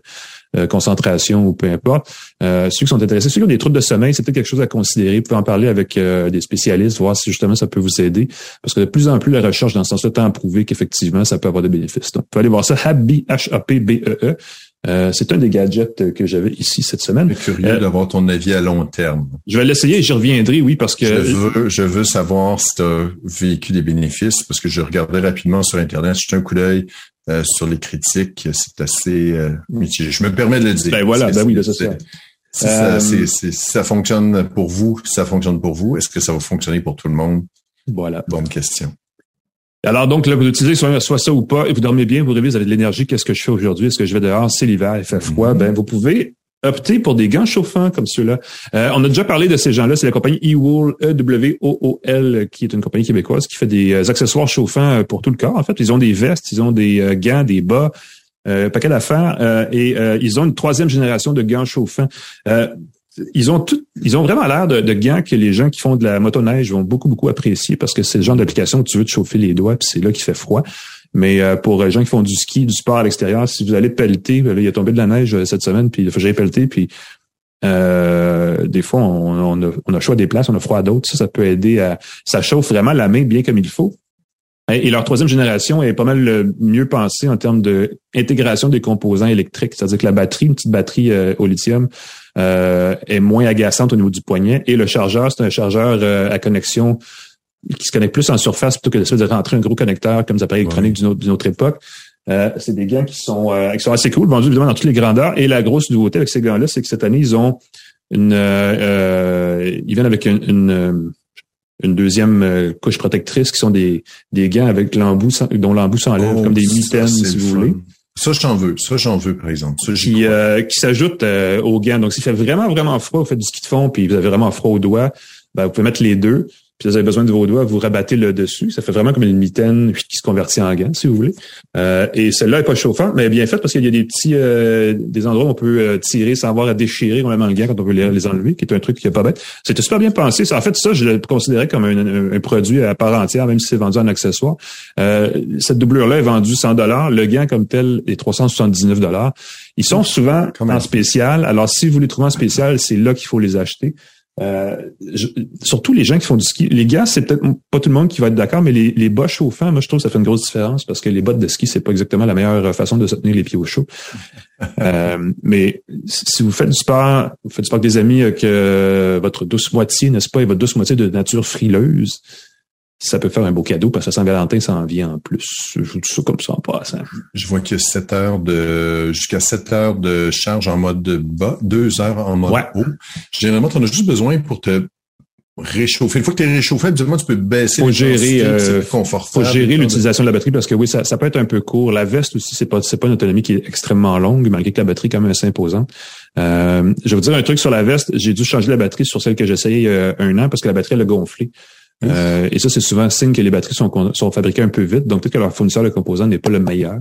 euh, concentration ou peu importe. Euh, ceux qui sont intéressés, ceux qui ont des troubles de sommeil, c'est peut-être quelque chose à considérer. Vous pouvez en parler avec euh, des spécialistes, voir si justement ça peut vous aider. Parce que de plus en plus, la recherche dans ce sens-là tend à prouver qu'effectivement, ça peut avoir des bénéfices. Donc, vous pouvez aller voir ça. Happy, H-A-P-B-E-E. Euh, c'est un des gadgets que j'avais ici cette semaine. Je suis curieux d'avoir ton avis à long terme. Je vais l'essayer et j'y reviendrai, oui, parce que... Je veux, je veux savoir si tu as vécu des bénéfices, parce que je regardais rapidement sur Internet, jeté un coup d'œil euh, sur les critiques, c'est assez euh, mitigé. Je me permets de le dire. Ben voilà, ben oui, c'est ça. Si ça, euh, ça fonctionne pour vous, si ça fonctionne pour vous, est-ce que ça va fonctionner pour tout le monde? Voilà. Bonne question. Alors donc là, vous utilisez soit, soit, ça ou pas, et vous dormez bien, vous rêvez, vous avez de l'énergie, qu'est-ce que je fais aujourd'hui? Est-ce que je vais dehors? C'est l'hiver, il fait froid. Mm-hmm. Ben, vous pouvez opter pour des gants chauffants comme ceux-là. Euh, on a déjà parlé de ces gens-là. C'est la compagnie E-Wool, E-W-O-O-L, qui est une compagnie québécoise qui fait des euh, accessoires chauffants euh, pour tout le corps. En fait, ils ont des vestes, ils ont des gants, des bas, euh, paquet d'affaires, et ils ont une troisième génération de gants chauffants. Ils ont tout, ils ont vraiment l'air de, de, gants que les gens qui font de la motoneige vont beaucoup beaucoup apprécier parce que c'est le genre d'application où tu veux te chauffer les doigts puis c'est là qu'il fait froid. Mais euh, pour les gens qui font du ski, du sport à l'extérieur, si vous allez pelleter, là, il a tombé de la neige euh, cette semaine, puis il faut que j'aille pelleter, puis euh, des fois, on, on, a, on a choix des places, on a froid à d'autres. Ça, ça peut aider à... Ça chauffe vraiment la main bien comme il faut. Et, leur troisième génération est pas mal mieux pensée en termes de intégration des composants électriques. C'est-à-dire que la batterie, une petite batterie au lithium, est moins agaçante au niveau du poignet. Et le chargeur, c'est un chargeur à connexion qui se connectent plus en surface plutôt que d'essayer de rentrer un gros connecteur comme des appareils électroniques d'une autre, époque. Euh, c'est des gants qui sont, euh, qui sont assez cool, vendus évidemment dans toutes les grandeurs. Et la grosse nouveauté avec ces gants-là, c'est que cette année, ils ont une, euh, ils viennent avec une, une, deuxième couche protectrice qui sont des, des gants avec l'embout dont l'embout s'enlève, oh, comme des mitaines, si vous voulez. Ça, j'en veux. Ça, j'en veux, par exemple. Ça, qui, qui s'ajoute aux gants. Donc, s'il fait vraiment, vraiment froid, vous faites du ski de fond, puis vous avez vraiment froid aux doigts, ben, vous pouvez mettre les deux. Puis vous avez besoin de vos doigts, vous rabattez le dessus. Ça fait vraiment comme une mitaine qui se convertit en gant, si vous voulez. Euh, et celle-là est pas chauffante, mais bien faite parce qu'il y a des petits euh, des endroits où on peut euh, tirer sans avoir à déchirer vraiment le gant quand on veut les, enlever, qui est un truc qui est pas bête. C'était super bien pensé. En fait, ça, je le considérais comme un, produit à part entière, même si c'est vendu en accessoire. cette doublure-là est vendue 100 dollars. Le gant comme tel est 379 dollars. Ils sont souvent en spécial. Alors, si vous les trouvez en spécial, c'est là qu'il faut les acheter. Euh, surtout les gens qui font du ski. Les gars, c'est peut-être pas tout le monde qui va être d'accord, mais les, les bas chauffants, moi je trouve que ça fait une grosse différence parce que les bottes de ski, c'est pas exactement la meilleure façon de se tenir les pieds au chaud. euh, mais si vous faites du sport, vous faites du sport avec des amis que votre douce moitié, n'est-ce pas, et votre douce moitié de nature frileuse, ça peut faire un beau cadeau parce que Saint-Valentin s'en vient en plus. Je vous dis ça comme ça en passant. Je vois qu'il y a 7 heures de jusqu'à 7 heures de charge en mode bas, 2 heures en mode haut. Généralement, tu en as juste besoin pour te réchauffer. Une fois que tu es réchauffé, habituellement, tu peux baisser faut gérer, euh, faut gérer l'utilisation de la batterie parce que oui, ça, ça peut être un peu court. La veste aussi, c'est pas c'est pas une autonomie qui est extrêmement longue, malgré que la batterie est quand même assez imposante. Euh, je vais vous dire un truc sur la veste. J'ai dû changer la batterie sur celle que j'essayais a un an parce que la batterie elle a gonflé. Euh, et ça, c'est souvent signe que les batteries sont, sont fabriquées un peu vite. Donc, peut-être que leur fournisseur de composants n'est pas le meilleur.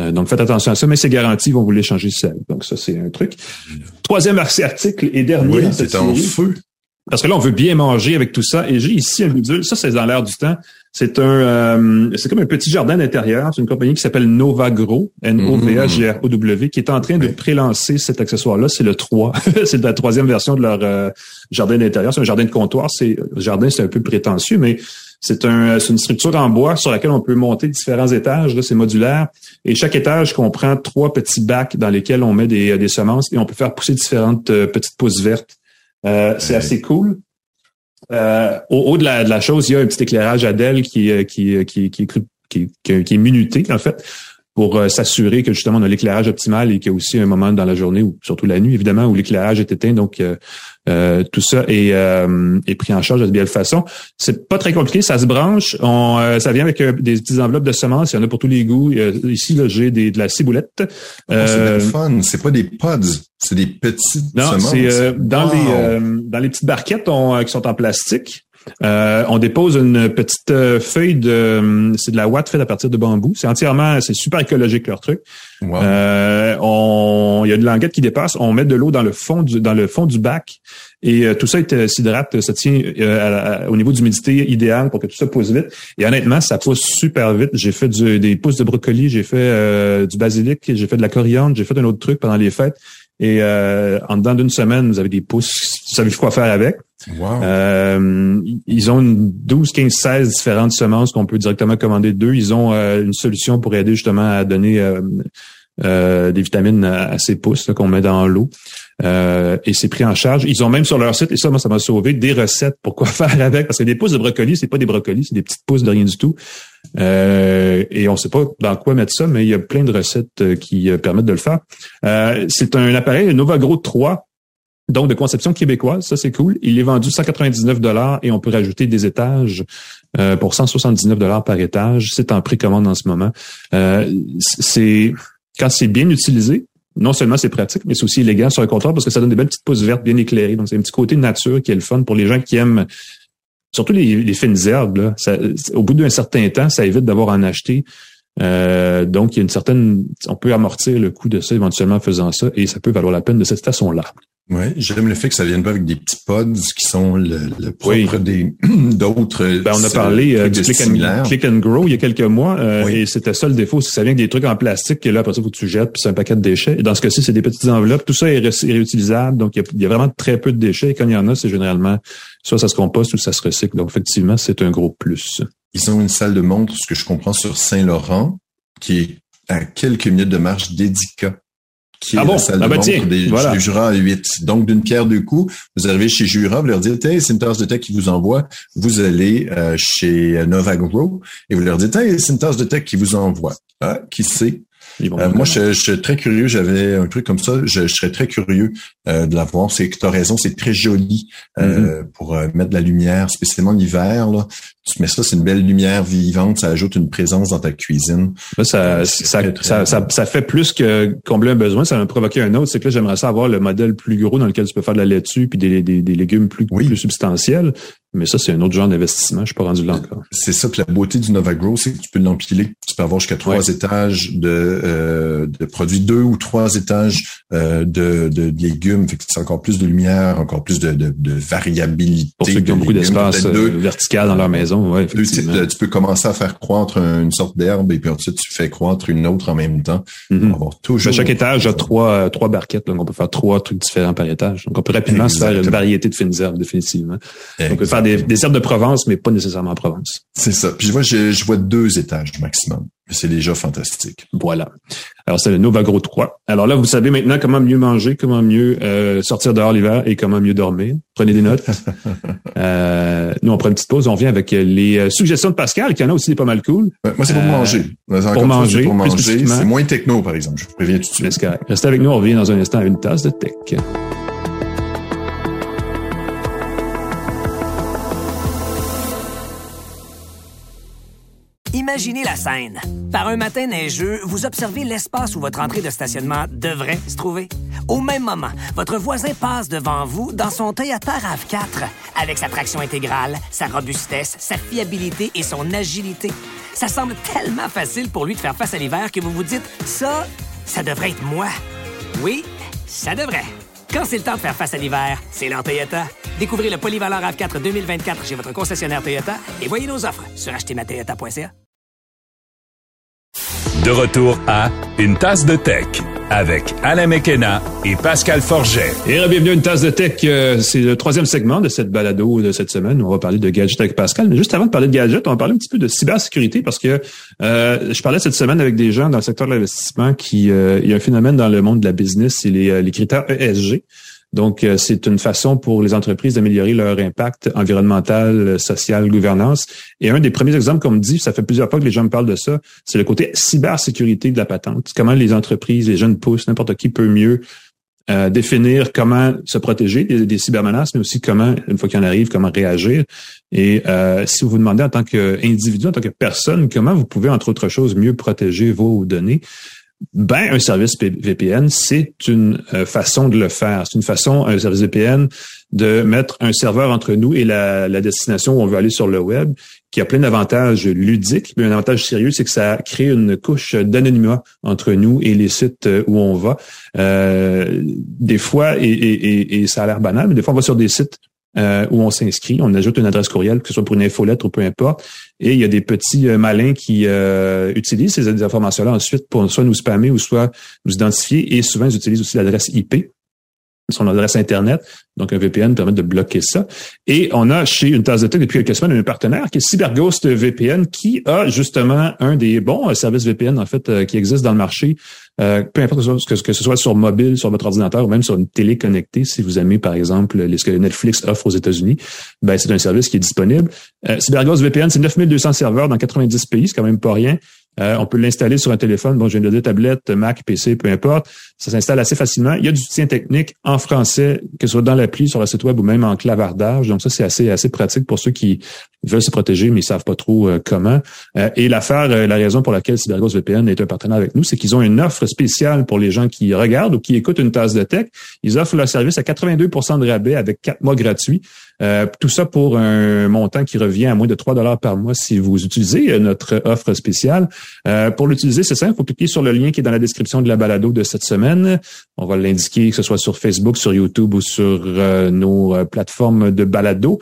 Euh, donc, faites attention à ça, mais c'est garanti, ils vont vous l'échanger seul. Donc, ça, c'est un truc. Troisième article et dernier. Oui, c'est en feu. Parce que là, on veut bien manger avec tout ça. Et j'ai ici un bidule. Ça, c'est dans l'air du temps. C'est un, euh, c'est comme un petit jardin d'intérieur. C'est une compagnie qui s'appelle Novagro, N-O-V-A-G-R-O-W, qui est en train de prélancer cet accessoire-là. C'est le 3. c'est la troisième version de leur euh, jardin d'intérieur. C'est un jardin de comptoir. C'est, le jardin, c'est un peu prétentieux, mais c'est un, une structure en bois sur laquelle on peut monter différents étages. C'est modulaire. Et chaque étage comprend trois petits bacs dans lesquels on met des, des semences et on peut faire pousser différentes euh, petites pousses vertes euh, c'est assez cool. Euh, au haut de la, de la, chose, il y a un petit éclairage Adèle qui, euh, qui, qui, qui, qui, qui, est minuté, en fait, pour s'assurer que justement on a l'éclairage optimal et qu'il y a aussi un moment dans la journée, ou surtout la nuit, évidemment, où l'éclairage est éteint. Donc, euh, tout ça est, euh, est, pris en charge de belle façon. C'est pas très compliqué, ça se branche. On, euh, ça vient avec des petites enveloppes de semences. Il y en a pour tous les goûts. ici, là, j'ai des, de la ciboulette. Oh, c'est fun. C'est pas des pods, c'est des petites non, semences. c'est dans les dans les petites barquettes qui sont en plastique. Euh, on dépose une petite euh, feuille de, c'est de la ouate faite à partir de bambou. C'est entièrement, c'est super écologique leur truc. Euh, on, il y a une languette qui dépasse. On met de l'eau dans le fond du, dans le fond du bac et tout ça s'hydrate. Ça tient au niveau d'humidité idéal pour que tout ça pousse vite. Et honnêtement, ça pousse super vite. J'ai fait des pousses de brocoli, j'ai fait du basilic, j'ai fait de la coriandre, j'ai fait un autre truc pendant les fêtes. Et euh, en dedans d'une semaine, vous avez des pousses, vous savez quoi faire avec? Euh, ils ont une 12, 15, 16 différentes semences qu'on peut directement commander d'eux. Ils ont euh, une solution pour aider justement à donner euh, des vitamines ces pousses qu'on met dans l'eau. et c'est pris en charge. Ils ont même sur leur site, et ça, moi, ça m'a sauvé, des recettes pour quoi faire avec. Parce que des pousses de brocoli, c'est pas des brocolis, c'est des petites pousses de rien du tout. Euh, et on sait pas dans quoi mettre ça, mais il y a plein de recettes euh, qui euh, permettent de le faire. c'est un appareil un Novagro 3, donc de conception québécoise. Ça, c'est cool. Il est vendu 199 dollars et on peut rajouter des étages pour 179 dollars par étage. C'est en précommande en ce moment. c'est quand c'est bien utilisé, non seulement c'est pratique, mais c'est aussi élégant sur un comptoir parce que ça donne des belles petites pousses vertes bien éclairées. Donc, c'est un petit côté nature qui est le fun pour les gens qui aiment surtout les, fines herbes, là, ça, au bout d'un certain temps, ça évite d'avoir à en acheter. Euh, donc, il y a une certaine, on peut amortir le coût de ça éventuellement en faisant ça, et ça peut valoir la peine de cette façon-là. Oui, j'aime le fait que ça vienne pas avec des petits pods qui sont le, propre des d'autres. Ben, on a parlé euh, du click and, Grow il y a quelques mois, euh, et c'était ça le défaut, c'est que ça vient avec des trucs en plastique que là après ça faut que tu jettes, puis c'est un paquet de déchets. Et dans ce cas-ci, c'est des petites enveloppes, tout ça est, réutilisable, donc il y, a, vraiment très peu de déchets. Et quand il y en a, c'est généralement soit ça se composte ou ça se recycle. Donc effectivement, c'est un gros plus. Ils ont une salle de montre, ce que je comprends, sur Saint-Laurent, qui est à quelques minutes de marche d'Edica qui ah est la salle ah de bah montre des, voilà. Jura 8. Donc, d'une pierre deux coups, vous arrivez chez Jura, vous leur dites, hey, c'est une tasse de thé qui vous envoie. Vous allez euh, chez Novagro et vous leur dites, hey, c'est une tasse de thé qui vous envoie. Ah, qui sait? Euh, moi, je, suis très curieux. J'avais un truc comme ça. Je, serais très curieux euh, de la voir. C'est que tu as raison, c'est très joli euh, mm-hmm. pour mettre de la lumière, spécialement l'hiver. Tu mets ça, c'est une belle lumière vivante. Ça ajoute une présence dans ta cuisine. ça, ça, ça, ça, fait plus que combler un besoin. Ça va provoquer un autre. C'est que là, j'aimerais ça avoir le modèle plus gros dans lequel tu peux faire de la laitue puis des, des, légumes plus, plus substantiels. Mais ça, c'est un autre genre d'investissement. Je suis pas rendu là encore. C'est ça. Puis la beauté du Nova Grow, c'est que tu peux l'empiler. Tu peux avoir jusqu'à trois étages de, euh, de produits, deux ou trois étages euh, de, de, légumes. Fait que c'est encore plus de lumière, encore plus de, de, de variabilité. Pour ceux qui ont beaucoup d'espace euh, vertical dans leur maison, ouais. tu peux commencer à faire croître une sorte d'herbe et puis ensuite tu fais croître une autre en même temps. Mm toujours. chaque étage a trois trois barquettes, donc on peut faire trois trucs différents par étage. Donc on peut rapidement se faire une variété de fines herbes définitivement. on peut faire des, des herbes de Provence, mais pas nécessairement en Provence. C'est ça. Puis je vois, je, je vois deux étages maximum. C'est déjà fantastique. Voilà. Alors, c'est le Novagro 3. Alors là, vous savez maintenant comment mieux manger, comment mieux euh, sortir dehors l'hiver et comment mieux dormir. Prenez des notes. euh, nous, on prend une petite pause. On vient avec les euh, suggestions de Pascal, qui en a aussi des pas mal cool. moi, c'est pour manger. Pour manger. Pour manger. C'est moins techno, par exemple. Je vous préviens tout de suite. Restez avec nous. On revient dans un instant à une tasse de tech. Imaginez la scène. Par un matin neigeux, vous observez l'espace où votre entrée de stationnement devrait se trouver. Au même moment, votre voisin passe devant vous dans son Toyota RAV4 avec sa traction intégrale, sa robustesse, sa fiabilité et son agilité. Ça semble tellement facile pour lui de faire face à l'hiver que vous vous dites ça, ça devrait être moi. Oui, ça devrait. Quand c'est le temps de faire face à l'hiver, c'est l'heure Toyota. Découvrez le polyvalent RAV4 2024 chez votre concessionnaire Toyota et voyez nos offres sur achetermatoyota.ca. De retour à Une tasse de tech avec Alain Mekena et Pascal Forget. Et bienvenue à Une tasse de tech. Euh, c'est le troisième segment de cette balado de cette semaine. On va parler de gadgets avec Pascal. Mais juste avant de parler de gadgets, on va parler un petit peu de cybersécurité parce que euh, je parlais cette semaine avec des gens dans le secteur de l'investissement qui... Euh, il y a un phénomène dans le monde de la business, c'est les, les critères ESG. Donc, euh, c'est une façon pour les entreprises d'améliorer leur impact environnemental, social, gouvernance. Et un des premiers exemples qu'on me dit, ça fait plusieurs fois que les gens me parlent de ça, c'est le côté cybersécurité de la patente. Comment les entreprises, les jeunes pousses, n'importe qui peut mieux euh, définir comment se protéger des, des, cybermenaces, mais aussi comment, une fois qu'il en arrive, comment réagir. Et euh, si vous vous demandez en tant qu'individu, en tant que personne, comment vous pouvez, entre autres choses, mieux protéger vos données, ben, un service VPN, c'est une euh, façon de le faire. C'est une façon, un service VPN, de mettre un serveur entre nous et la, destination où on veut aller sur le web, qui a plein d'avantages ludiques. Mais un avantage sérieux, c'est que ça crée une couche d'anonymat entre nous et les sites euh, où on va. Euh, des fois, et, et, et, ça a l'air banal, mais des fois, on va sur des sites euh, où on s'inscrit, on ajoute une adresse courriel, que ce soit pour une infolettre ou peu importe, et il y a des petits euh, malins qui euh, utilisent ces informations-là ensuite pour soit nous spammer ou soit nous identifier, et souvent ils utilisent aussi l'adresse IP, son adresse Internet. Donc, un VPN permet de bloquer ça. Et on a chez une tasse de tech depuis quelques semaines un partenaire qui est CyberGhost VPN, qui a justement un des bons services VPN, en fait, qui existe dans le marché, euh, peu importe que, ce soit sur mobile, sur votre ordinateur ou même sur une télé connectée, si vous aimez par exemple ce que Netflix offre aux États-Unis, ben c'est un service qui est disponible. Euh, CyberGhost VPN, c'est 9200 serveurs dans 90 pays, c'est quand même pas rien. Euh, on peut l'installer sur un téléphone, bon, j'ai une tablette, Mac, PC, peu importe. Ça s'installe assez facilement. Il y a du soutien technique en français, que ce soit dans l'appli, sur le site web ou même en clavardage. Donc ça, c'est assez assez pratique pour ceux qui veulent se protéger, mais ils savent pas trop euh, comment. Euh, et l'affaire, la raison pour laquelle CyberGhost VPN est un partenaire avec nous, c'est qu'ils ont une offre spéciale pour les gens qui regardent ou qui écoutent une tasse de tech. Ils offrent leur service à 82% de rabais avec quatre mois gratuits. Euh, tout ça pour un montant qui revient à moins de 3 dollars par mois si vous utilisez euh, notre offre spéciale. Euh, pour l'utiliser, c'est simple, il faut cliquer sur le lien qui est dans la description de la balado de cette semaine. On va l'indiquer que ce soit sur Facebook, sur YouTube ou sur nos plateformes de balado.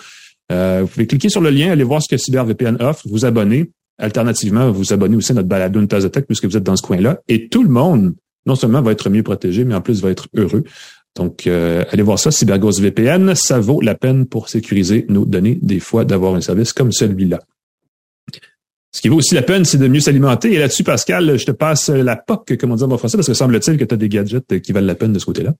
vous pouvez cliquer sur le lien, aller voir ce que CyberVPN offre, vous abonner. Alternativement, vous abonner aussi à notre balado Une de tech puisque vous êtes dans ce coin-là. Et tout le monde, non seulement va être mieux protégé, mais en plus va être heureux. Donc, euh, allez voir ça, CyberGhost VPN, ça vaut la peine pour sécuriser nos données, des fois, d'avoir un service comme celui-là. Ce qui vaut aussi la peine, c'est de mieux s'alimenter. Et là-dessus, Pascal, je te passe la POC, comme on dit en français, parce que semble-t-il que tu as des gadgets qui valent la peine de ce côté-là.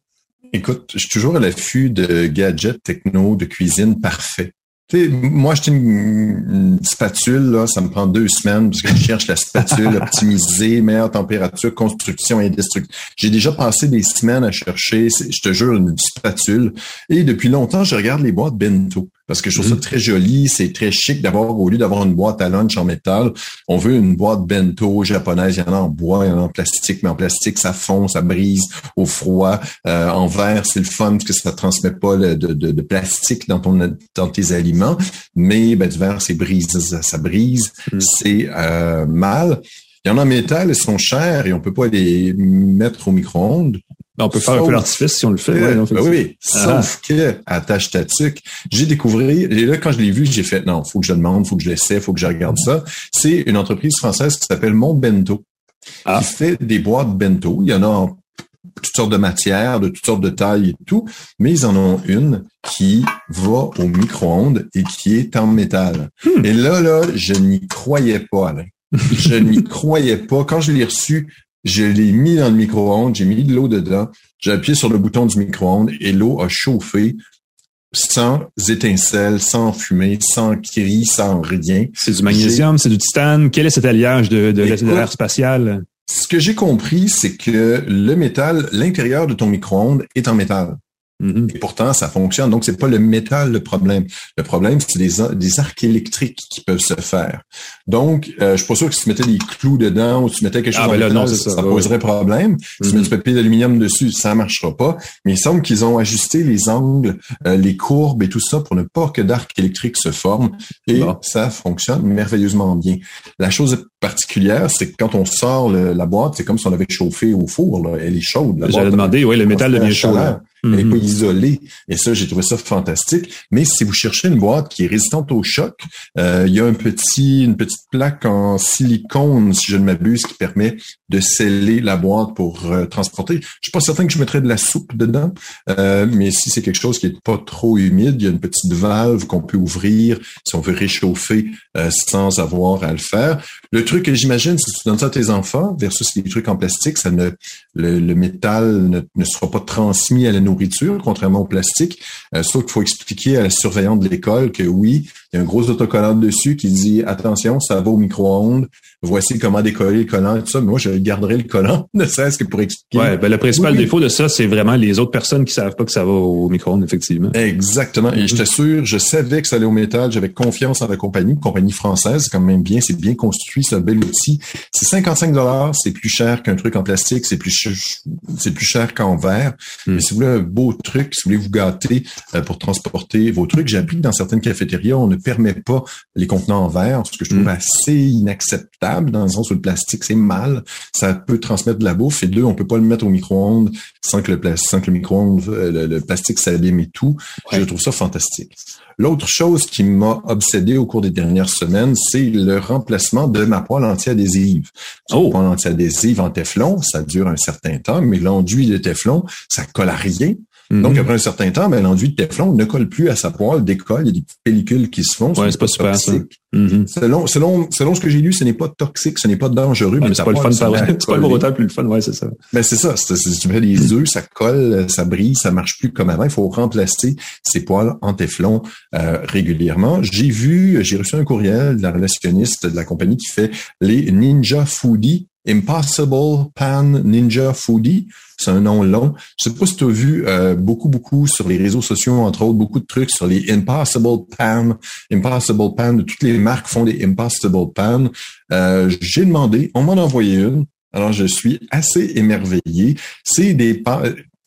Écoute, je suis toujours à l'affût de gadgets techno de cuisine parfaits moi, j'ai une, spatule, là, ça me prend deux semaines parce que je cherche la spatule optimisée, meilleure température, construction et destruction. J'ai déjà passé des semaines à chercher, je te jure, une spatule. Et depuis longtemps, je regarde les boîtes bento. Parce que je trouve ça mhm. très joli, c'est très chic d'avoir, au lieu d'avoir une boîte à lunch en métal, on veut une boîte bento japonaise, il y en a en bois, il y en a en plastique, mais en plastique, ça fond, ça brise au froid. Euh, en verre, c'est le fun parce que ça transmet pas de, de, plastique dans ton dans tes aliments, mais ben, du verre, c'est brise, ça, brise, mhm. c'est euh, mal. Il y en a en métal, elles sont chères et on peut pas les mettre au micro-ondes. Ben, on peut faire un peu l'artifice si on le fait. Ben oui, ah. sauf que attache ta tuque. J'ai découvert, et là quand je l'ai vu, j'ai fait non, faut que je demande, faut que je l'essaie, faut que je regarde ça. C'est une entreprise française qui s'appelle Mon Bento, ah. qui fait des boîtes bento. Il y en a en toutes sortes de matières, de toutes sortes de tailles et tout, mais ils en ont une qui va au micro-ondes et qui est en métal. Hmm. Et là, là, je n'y croyais pas, Alain je n'y croyais pas. Quand je l'ai reçu, je l'ai mis dans le micro-ondes, j'ai mis de l'eau dedans, j'ai appuyé sur le bouton du micro-ondes et l'eau a chauffé sans étincelles, sans fumée, sans cri, sans rien. C'est du magnésium, c'est du titane. Quel est cet alliage de, de l'air spatial? Ce que j'ai compris, c'est que le métal, l'intérieur de ton micro-ondes est en métal. Mm-hmm. Et pourtant, ça fonctionne. Donc, c'est pas le métal le problème. Le problème, c'est des, des arcs électriques qui peuvent se faire. Donc, euh, je suis pas sûr que si tu mettais des clous dedans ou tu mettais quelque chose ah, ben ça, poserait problème. Si tu mets du mm-hmm. papier d'aluminium dessus, ça marchera pas. Mais il semble qu'ils ont ajusté les angles, euh, les courbes et tout ça pour ne pas que d'arc électrique se forme. Et ça fonctionne merveilleusement bien. La chose particulière, c'est que quand on sort la boîte, c'est comme si on avait chauffé au four. Là. Elle est chaude. J'allais demander, oui, le métal devient chaud. Elle n'est pas mhm. isolée. Et ça, j'ai trouvé ça fantastique. Mais si vous cherchez une boîte qui est résistante au choc, euh, il y a un petit, une petite plaque en silicone, si je ne m'abuse, qui permet de sceller la boîte pour euh, transporter. Je suis pas certain que je mettrais de la soupe dedans, euh, mais si c'est quelque chose qui est pas trop humide, il y a une petite valve qu'on peut ouvrir si on veut réchauffer sans avoir à le faire. Le truc que j'imagine, si tu donnes ça à tes enfants versus les trucs en plastique, ça ne, le, métal ne, ne, sera pas transmis à la nourriture, contrairement au plastique. Euh, sauf qu'il faut expliquer à la surveillante de l'école que oui, il y a un gros autocollant dessus qui dit attention, ça va au micro-ondes. Voici comment décoller le collant et tout ça. Mais moi, je garderai le collant, ne serait-ce que pour expliquer. Ouais, ben, le principal défaut de ça, c'est vraiment les autres personnes qui savent pas que ça va au micro-ondes, effectivement. Exactement. Et je t'assure, je savais que ça allait au métal. J'avais confiance en la compagnie, compagnie française, quand même bien. C'est bien construit, c'est un bel outil. C'est 55 dollars. C'est plus cher qu'un truc en plastique. C'est plus, c'est plus cher qu'en verre. Hmm. Mais si vous voulez beau truc, si vous voulez vous gâter euh, pour transporter vos trucs, j'ai appris que dans certaines cafétérias, on ne permet pas les contenants en verre, ce que je trouve mm. assez inacceptable dans le sens où le plastique, c'est mal. Ça peut transmettre de la bouffe. Et deux, on peut pas le mettre au micro-ondes sans que le, sans que le micro-ondes, euh, le, plastique s'abîme et tout. Je trouve ça fantastique. L'autre chose qui m'a obsédé au cours des dernières semaines, c'est le remplacement de ma poêle anti-adhésive. Oh. Poêle anti-adhésive en téflon, ça dure un certain temps, mais l'enduit de téflon, ça colle à rien. Donc, mhm. après un certain temps, ben, l'enduit de Teflon ne colle plus à sa poêle, décolle, il y a des pellicules qui se font. Ouais, c'est pas super ça. Mhm. selon, selon, selon ce que j'ai lu, ce n'est pas toxique, ce n'est pas dangereux. mais c'est pas le fun, c'est pas le autant plus le fun, ouais, c'est ça. Ben, c'est ça. Tu mets des œufs, ça colle, ça brille, ça marche plus comme avant. Il faut remplacer ces poils en Teflon euh, régulièrement. J'ai vu, j'ai reçu un courriel de la relationniste de la compagnie qui fait les Ninja Foodie Impossible Pan Ninja Foodie. C'est un nom long. Je sais pas si tu as vu euh, beaucoup, beaucoup sur les réseaux sociaux, entre autres, beaucoup de trucs sur les Impossible Pan. Impossible Pan, toutes les marques font des Impossible Pan. Euh, J'ai demandé, on m'en a envoyé une. Alors, je suis assez émerveillé. C'est des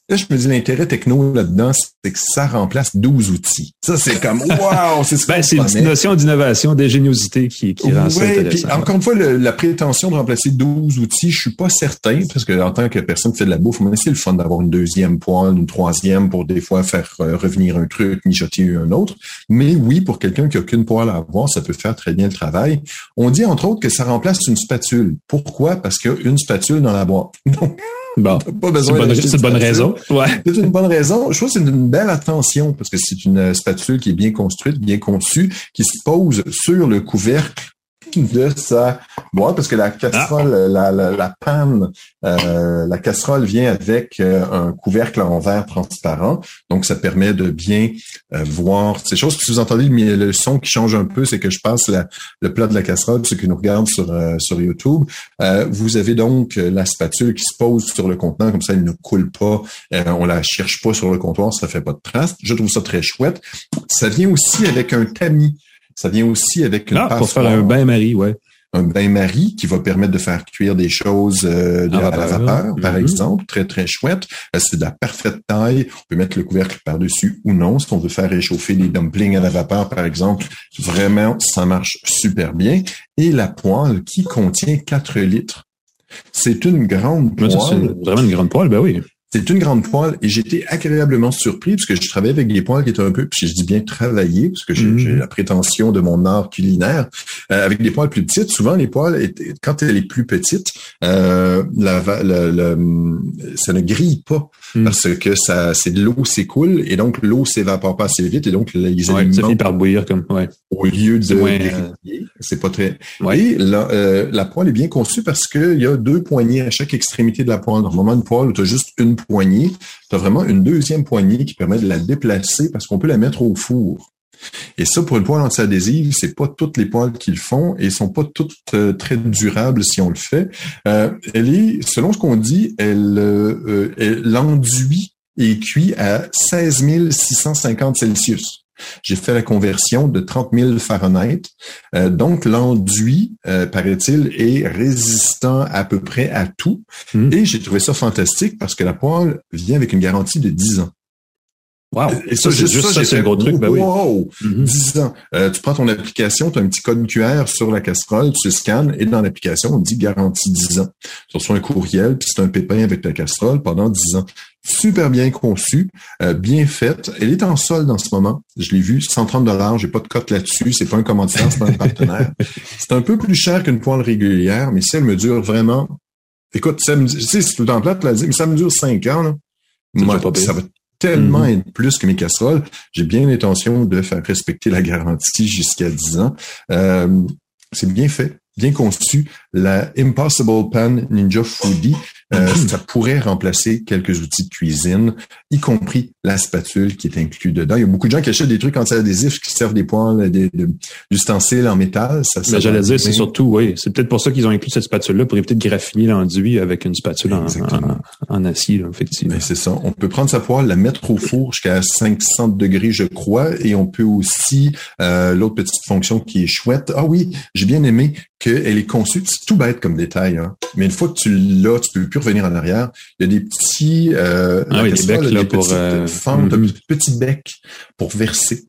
Là, je me dis, l'intérêt techno là-dedans, c'est que ça remplace 12 outils. Ça, c'est comme, wow, c'est ben, C'est une notion d'innovation, d'ingéniosité qui, qui rend ça intéressant. Puis, encore une fois, la prétention de remplacer 12 outils, je suis pas certain, parce que en tant que personne qui fait de la bouffe, c'est le fun d'avoir une deuxième poêle, une troisième pour des fois faire euh, revenir un truc, mijoter un autre. Mais oui, pour quelqu'un qui a qu'une poêle à avoir, ça peut faire très bien le travail. On dit, entre autres, que ça remplace une spatule. Pourquoi? Parce qu'il y a une spatule dans la boîte. Bon, c'est une bonne raison. Ouais. C'est une bonne raison. Je trouve que c'est une belle attention parce que c'est une spatule qui est bien construite, bien conçue, qui se pose sur le couvercle de sa boîte parce que la casserole, Ah. la, la, la panne, euh, la casserole vient avec euh, un couvercle en verre transparent, donc ça permet de bien euh, voir ces choses. Si vous entendez le, le son qui change un peu, c'est que je passe la- le plat de la casserole, ceux qui nous regardent sur euh, sur YouTube. Euh, vous avez donc la spatule qui se pose sur le contenant, comme ça elle ne coule pas, euh, on la cherche pas sur le comptoir, ça fait pas de traces. Je trouve ça très chouette. Ça vient aussi avec un tamis. Ça vient aussi avec une Ah, pour faire un bain-marie, ouais. un bain-marie qui va permettre de faire cuire des choses euh, de- À à la vapeur. vapeur, par Mhm. exemple. Très, très chouette. Euh, C'est de la parfaite taille. On peut mettre le couvercle par-dessus ou non. Si on veut faire réchauffer des dumplings à la vapeur, par exemple, vraiment, ça marche super bien. Et la poêle qui contient 4 litres. C'est une grande Ouais, ça, c'est poêle. vraiment une grande poêle, ben oui. C'est une grande poêle et j'étais agréablement surpris parce que je travaillais avec des poêles qui étaient un peu, puis je dis bien travailler parce que j'ai Mhm. j'ai la prétention de mon art culinaire, euh, avec des poêles plus petites. Souvent, les poêles, étaient- quand elle est plus petite, euh, la, ça ne grille pas Mhm. parce que ça, c'est de l'eau s'écoule et donc l'eau s'évapore pas assez vite et donc les Ouais, ça finit par bouillir comme, ouais. au lieu de griller, c'est pas très. Ouais. Et la, euh, la poêle est bien conçue parce qu'il y a deux poignées à chaque extrémité de la poêle. Normalement, une poêle, tu as juste une poignée. Tu as vraiment une deuxième poignée qui permet de la déplacer parce qu'on peut la mettre au four. Et ça, pour une poêle anti-adhésive, c'est pas toutes les poêles qui le font et sont pas toutes euh, très durables si on le fait. Euh, elle est, selon ce qu'on dit, elle, euh, euh, elle enduit et cuit à 16 650 Celsius. J'ai fait la conversion de 30 000 Fahrenheit. Euh, donc, l'enduit, euh, paraît-il, est résistant à peu près à tout. Mm. Et j'ai trouvé ça fantastique parce que la poêle vient avec une garantie de 10 ans. Wow. Et ça, c'est juste ça, c'est le gros truc, ben oui. wow, Mhm. 10 ans. Euh, tu prends ton application, tu as un petit code QR sur la casserole, tu scannes et dans l'application, on dit garantie 10 ans. Tu reçois un courriel, puis c'est un pépin avec ta casserole pendant 10 ans. Super bien conçu, euh, bien faite. Elle est en solde en ce moment. Je l'ai vu, 130 dollars. J'ai pas de cote là-dessus. C'est pas un commanditaire, c'est pas un partenaire. c'est un peu plus cher qu'une poêle régulière, mais si elle me dure vraiment, écoute, ça me, tu sais, c'est tout le temps plate, là, mais ça me dure 5 ans, là. Moi, ça va tellement Mhm. être plus que mes casseroles. J'ai bien l'intention de faire respecter la garantie jusqu'à 10 ans. Euh, c'est bien fait, bien conçu. La Impossible Pan Ninja Foodie, euh, ça pourrait remplacer quelques outils de cuisine, y compris la spatule qui est inclus dedans. Il y a beaucoup de gens qui achètent des trucs anti-adhésifs qui servent des poêles, des, ustensiles en métal. Ça, ça Mais j'allais dire, c'est surtout, oui, c'est peut-être pour ça qu'ils ont inclus cette spatule-là, pour éviter de graffiner l'enduit avec une spatule en, en, en acier, là, effectivement. C'est ça. On peut prendre sa poêle, la mettre au four jusqu'à 500 degrés, je crois, et on peut aussi euh, l'autre petite fonction qui est chouette. Ah oui, j'ai bien aimé qu'elle est conçue. C'est tout bête comme détail, hein. mais une fois que tu l'as, tu peux plus revenir en arrière. Il y a des petits, euh, Ah oui, des casserole a becs, là, des pour, petites euh, fentes, mhm. des petits becs pour verser.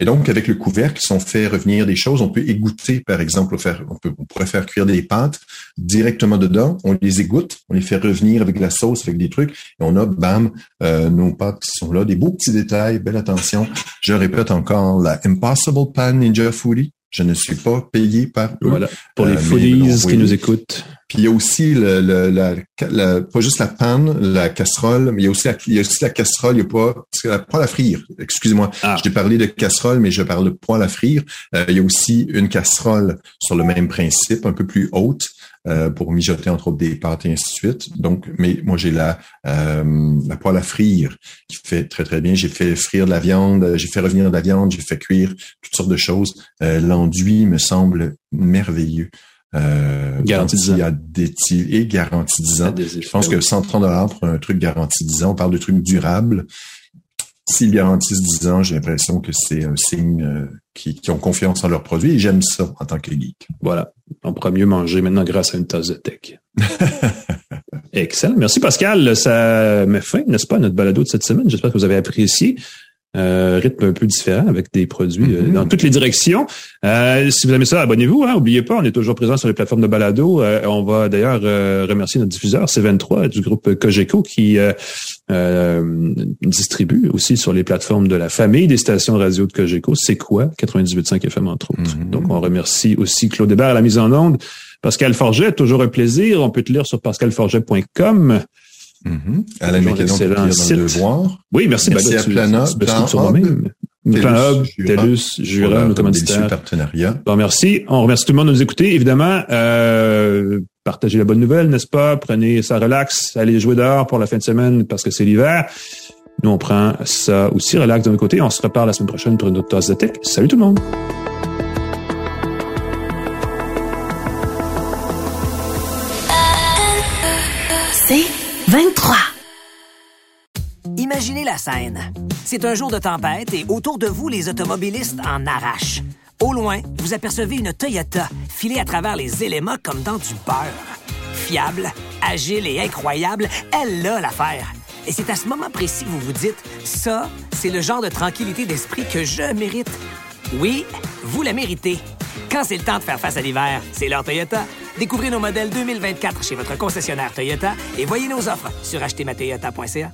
Et donc, avec le couvercle, si on fait revenir des choses, on peut égoutter, par exemple, on, faire, on, peut, on pourrait faire cuire des pâtes directement dedans, on les égoutte, on les fait revenir avec de la sauce, avec des trucs, et on a, bam, euh, nos pâtes qui sont là, des beaux petits détails, belle attention. Je répète encore, la Impossible Pan Ninja Foodie, je ne suis pas payé par eux. Voilà. Pour les Euh, non, qui nous écoutent. Puis il y a aussi le, le- la, la- pas juste la panne, la casserole, mais il y a aussi la, il y a aussi la casserole, il y a pas, parce que la poêle à frire. Excusez-moi, Ah. je t'ai parlé de casserole, mais je parle de poêle à frire. Euh, il y a aussi une casserole sur le même principe, un peu plus haute, euh, pour mijoter entre autres des pâtes et ainsi de suite. Donc, mais moi j'ai la euh, la poêle à frire qui fait très très bien. J'ai fait frire de la viande, euh, j'ai fait revenir de la viande, j'ai fait cuire toutes sortes de choses. Euh, L'enduit me semble merveilleux. Euh, Garantie 10 ans. anti-adhétif et garantie 10 ans. Adhésif. Je pense que 130 dollars pour un truc garanti 10 ans, on parle de trucs durables. S'ils garantissent 10 ans, j'ai l'impression que c'est un signe euh, qui, qui ont confiance en leurs produits et j'aime ça en tant que geek. Voilà. On pourra mieux manger maintenant grâce à une tasse de tech. Excellent. Merci Pascal. Ça met fin, n'est-ce pas, notre balado de cette semaine. J'espère que vous avez apprécié. Euh, rythme un peu différent avec des produits euh, Mhm. dans toutes les directions. Euh, si vous aimez ça, abonnez-vous. Hein, Oubliez pas, on est toujours présent sur les plateformes de balado. Euh, on va d'ailleurs euh, remercier notre diffuseur C23 du groupe Cogeco qui euh, euh, distribue aussi sur les plateformes de la famille des stations radio de Cogeco. C'est quoi? 98.5 FM entre autres. Donc on remercie aussi Claude Hébert à la mise en onde. Pascal Forget, toujours un plaisir. On peut te lire sur pascalforget.com. Alain Toujours Mécanon, qui excellent dans le site. devoir. Oui, merci. Merci Ben à Plana. tu me Plan suis sur Hub. moi-même. Plan Hub, TELUS, Jura, nos commanditaires. partenariat. Bon, merci. On remercie tout le monde de nous écouter. Évidemment, euh, partagez la bonne nouvelle, n'est-ce pas? Prenez ça relax, allez jouer dehors pour la fin de semaine parce que c'est l'hiver. Nous, on prend ça aussi relax de notre côté. On se reparle la semaine prochaine pour une autre tasse de tech. Salut tout le monde! 23. Imaginez la scène. C'est un jour de tempête et autour de vous, les automobilistes en arrachent. Au loin, vous apercevez une Toyota filée à travers les éléments comme dans du beurre. Fiable, agile et incroyable, elle a l'affaire. Et c'est à ce moment précis que vous vous dites, ça, c'est le genre de tranquillité d'esprit que je mérite. Oui, vous la méritez. Quand c'est le temps de faire face à l'hiver, c'est l'heure Toyota. Découvrez nos modèles 2024 chez votre concessionnaire Toyota et voyez nos offres sur achetermatoyota.ca.